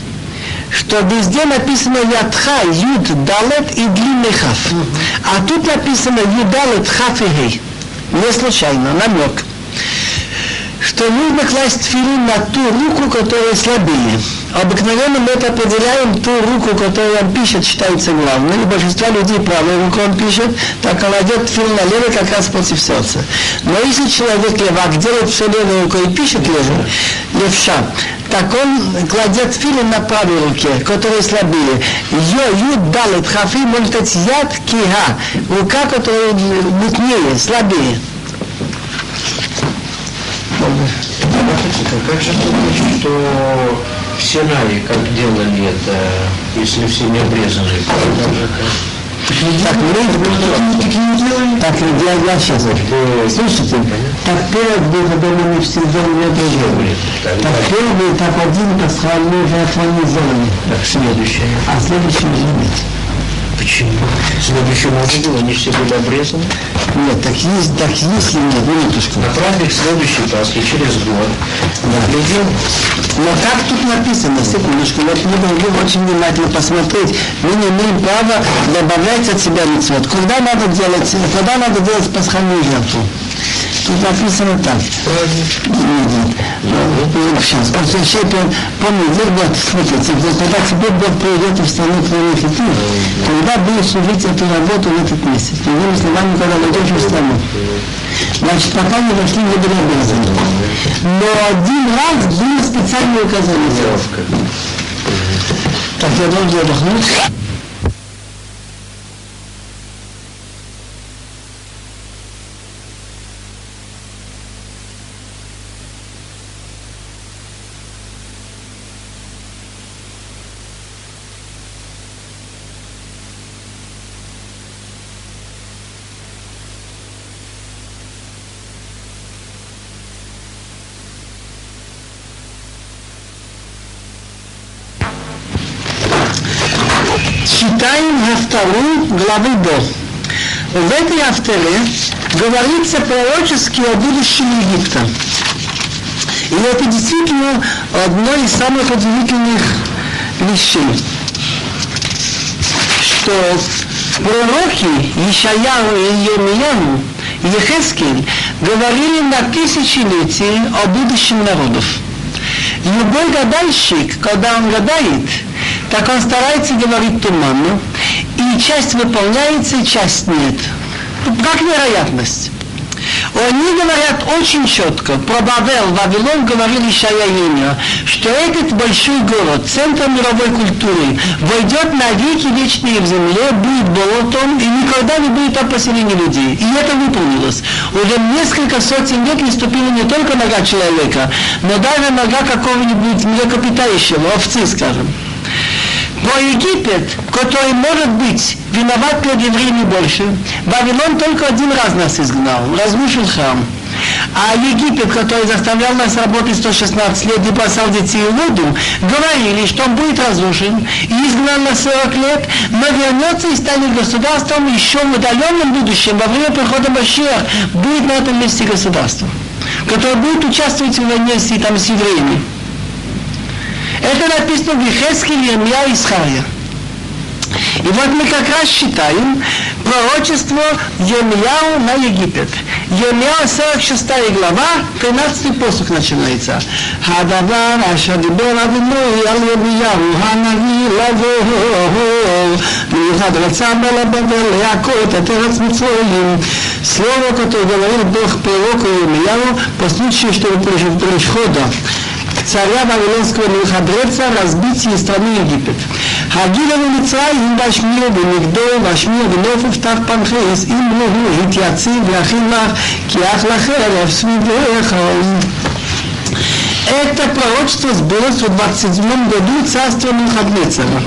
что везде написано Ядха, Юд, Далет и длинный Хаф. А тут написано Юдалет, Хаф и Гей. Не случайно, намек. Что нужно класть филин на ту руку, которая слабее. Обыкновенно мы это определяем ту руку, которую он пишет, считается главной. И большинство людей правой рукой он пишет, так кладет фил налево как раз против сердца. Но если человек левак делает все левой рукой и пишет левой, левша, так он кладет филин на правой руке, которая слабее. Йо, юд, далет, хафи, может быть, яд, киха, рука, которая мутнее, слабее. Как же что в Синае, как делали это, если все не обрезаны? Так, мы так, я, я сейчас, слушайте, так перед выходом мы все сделали это Так первый, так один пасхальный жертва не сделали. Так, следующее. А следующий уже нет. Почему? Следующее можно было, они все были обрезаны. Нет, так есть, так если нет, минуточку. На праздник следующей Пасхи через год. Да. Придем. Но как тут написано, секундочку, вот мы должны очень внимательно посмотреть. Мы не имеем права добавлять от себя митцвот. Когда надо делать, когда надо делать пасхальную жертву? Тут написано так. Сейчас, вообще, помню, вот, смотрите, когда тебе Бог приведет в страну твоих и ты, когда будешь служить эту работу в этот месяц, другими словами, когда войдешь в страну. Значит, пока не вошли, были обязаны. Но один раз было специальное указание. Так, я должен отдохнуть. Главы До. В этой авторе говорится пророчески о будущем Египта. И это действительно одно из самых удивительных вещей, что пророки Ишаяу и Йомияну и Ехескель говорили на тысячелетия о будущем народов. Любой гадальщик, когда он гадает, так он старается говорить туманно, и часть выполняется, часть нет. Как вероятность. Они говорят очень четко, про Бавел, Вавилон говорил Ишая что этот большой город, центр мировой культуры, войдет на веки вечные в земле, будет болотом и никогда не будет там поселения людей. И это выполнилось. Уже несколько сотен лет не ступила не только нога человека, но даже нога какого-нибудь млекопитающего, овцы, скажем. Но Египет, который может быть виноват перед евреями больше, Вавилон только один раз нас изгнал, разрушил храм. А Египет, который заставлял нас работать 116 лет и бросал детей в воду, говорили, что он будет разрушен и изгнан на 40 лет, но вернется и станет государством еще в удаленном будущем, во время прихода Машех, будет на этом месте государство, которое будет участвовать в войне с, там, с евреями. Это написано в Ехеске, Ирмия и Исхария. И вот мы как раз считаем пророчество Емияу на Египет. Емияу 46 глава, 13 посох начинается. Хадавар אשר דיבר אדוני על ירמיהו הנביא לבוא מיוחד רצה בלבבל להכות את ארץ מצרים. Слово, которое говорил Бог пророку Емияу по случаю, что прихода царя Вавилонского Милхадреца разбитие страны Египет. Хагилову лица им вашмир бенигдол вашмир бенофов тав панхейс им многу житьяцы бляхим лах киах лахер авсвид Это пророчество сбылось в 27 году царства Милхадрецера.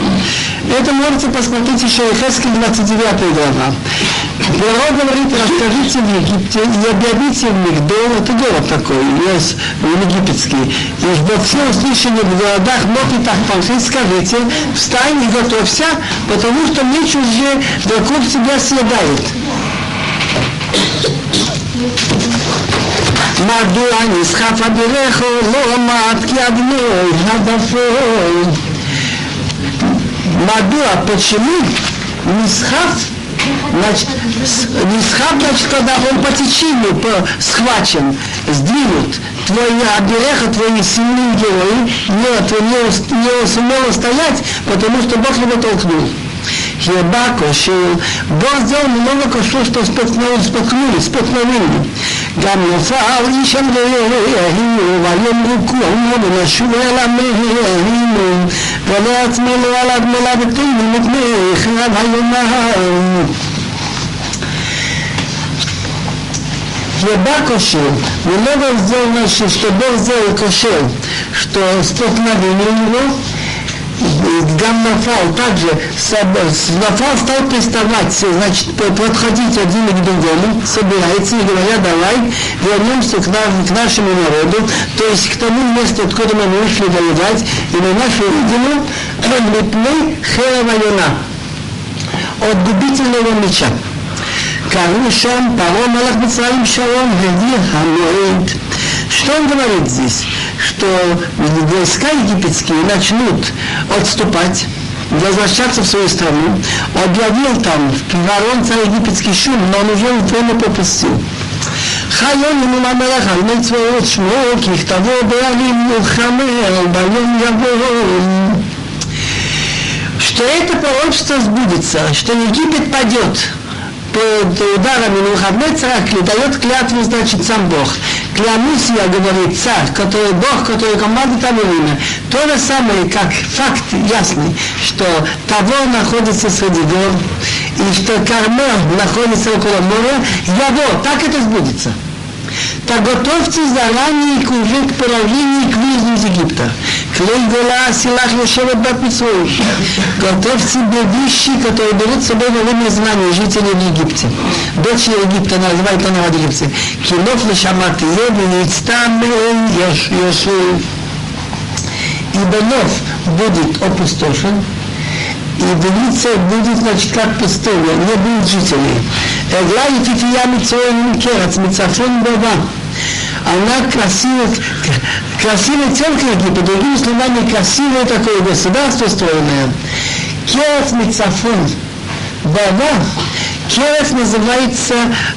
Это можете посмотреть еще Ехескель 29 глава. Пророк говорит, расскажите в Египте и объявите в Мигдол, это город такой, есть египетский. И во все услышали в городах Мопитах Панхи, скажите, встань и готовься, потому что меч уже вокруг тебя съедает. מדוע נסחף אבירך לא עמד כי אדמוי הדפוי Мадуа, почему Мисхав, значит, Мисхав, значит, когда он по течению по, схвачен, сдвинут, твои обереха, твои сильные герои, нет, не, не сумел стоять, потому что Бог его толкнул. Хиба кошил. Бог сделал много кошло, что споткнулись, споткнулись, споткнулись. גם נפל איש על רעהו, ויאמרו כולנו ונשוב אל עמנו, ולעצמנו עליו מולדתנו מפני חרב היומם. Еба кошел. Много сделано, что Бог сделал кошел, что столкновение его Гам Нафал также Нафал стал приставать, значит, подходить один к другому, собирается и говорят, давай вернемся к, нам, к нашему народу, то есть к тому месту, откуда мы вышли воевать, и на нашу родину, Лепней Херава Йона, от губительного меча. קראו שם פרעה מלך מצרים שרון הביא המועד. Что он говорит здесь? что войска египетские начнут отступать, возвращаться в свою страну. Объявил там фараон царь египетский шум, но он уже время попустил. חיון ימום המלך על מי צבאות שמו, כי כתבו בעלים מלחמר, ביום יבוא. Что это пророчество сбудется, что Египет падет, под ударами Навуходнецера дает клятву, значит, сам Бог. Клянусь я, говорит царь, который Бог, который командует время. То же самое, как факт ясный, что того находится среди гор, и что Кармел находится около моря, его, так это сбудется так готовьте заранее к уже к поражению к выезду из Египта. Клей гола силах Йошевет Бапицой. Готовь себе вещи, которые берут с собой во время знания жителей в Египте. Дочь Египта называет она в Египте. Кинов лешамат еду ництам Йошев. Ибо нов будет опустошен, и Венеция будет, значит, как пустыня, не будет жителей. Эгла и Фифия Мицоин Керец, Мицафон Баба она красивая, красивая церковь, другими словами, красивое такое государство устроенное. Керас Мицафон, Баба, Керас называется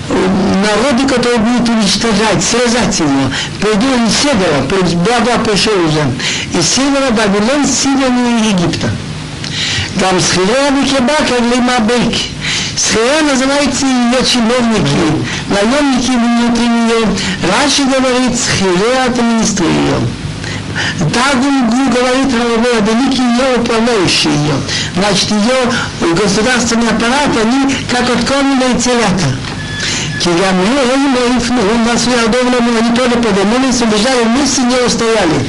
э, народы, которые будут уничтожать, срезать его. Придет из севера, Баба пришел уже, из севера Бабилон, Сирия и Египта. Там схлебы кебака лимабейки. бык. Схера называется ее чиновники, наемники внутри нее. Раши говорит, схере администрия. Дагунгу говорит Равовой, великий ее управляющий ее. Значит, ее государственный аппарат, они как откормленные телята. כי גם הם לא יפנו, ועשו ירדו לנו, они тоже подумались, убежали, вместе не устояли.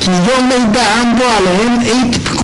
כי יום מידע בו עליהם עת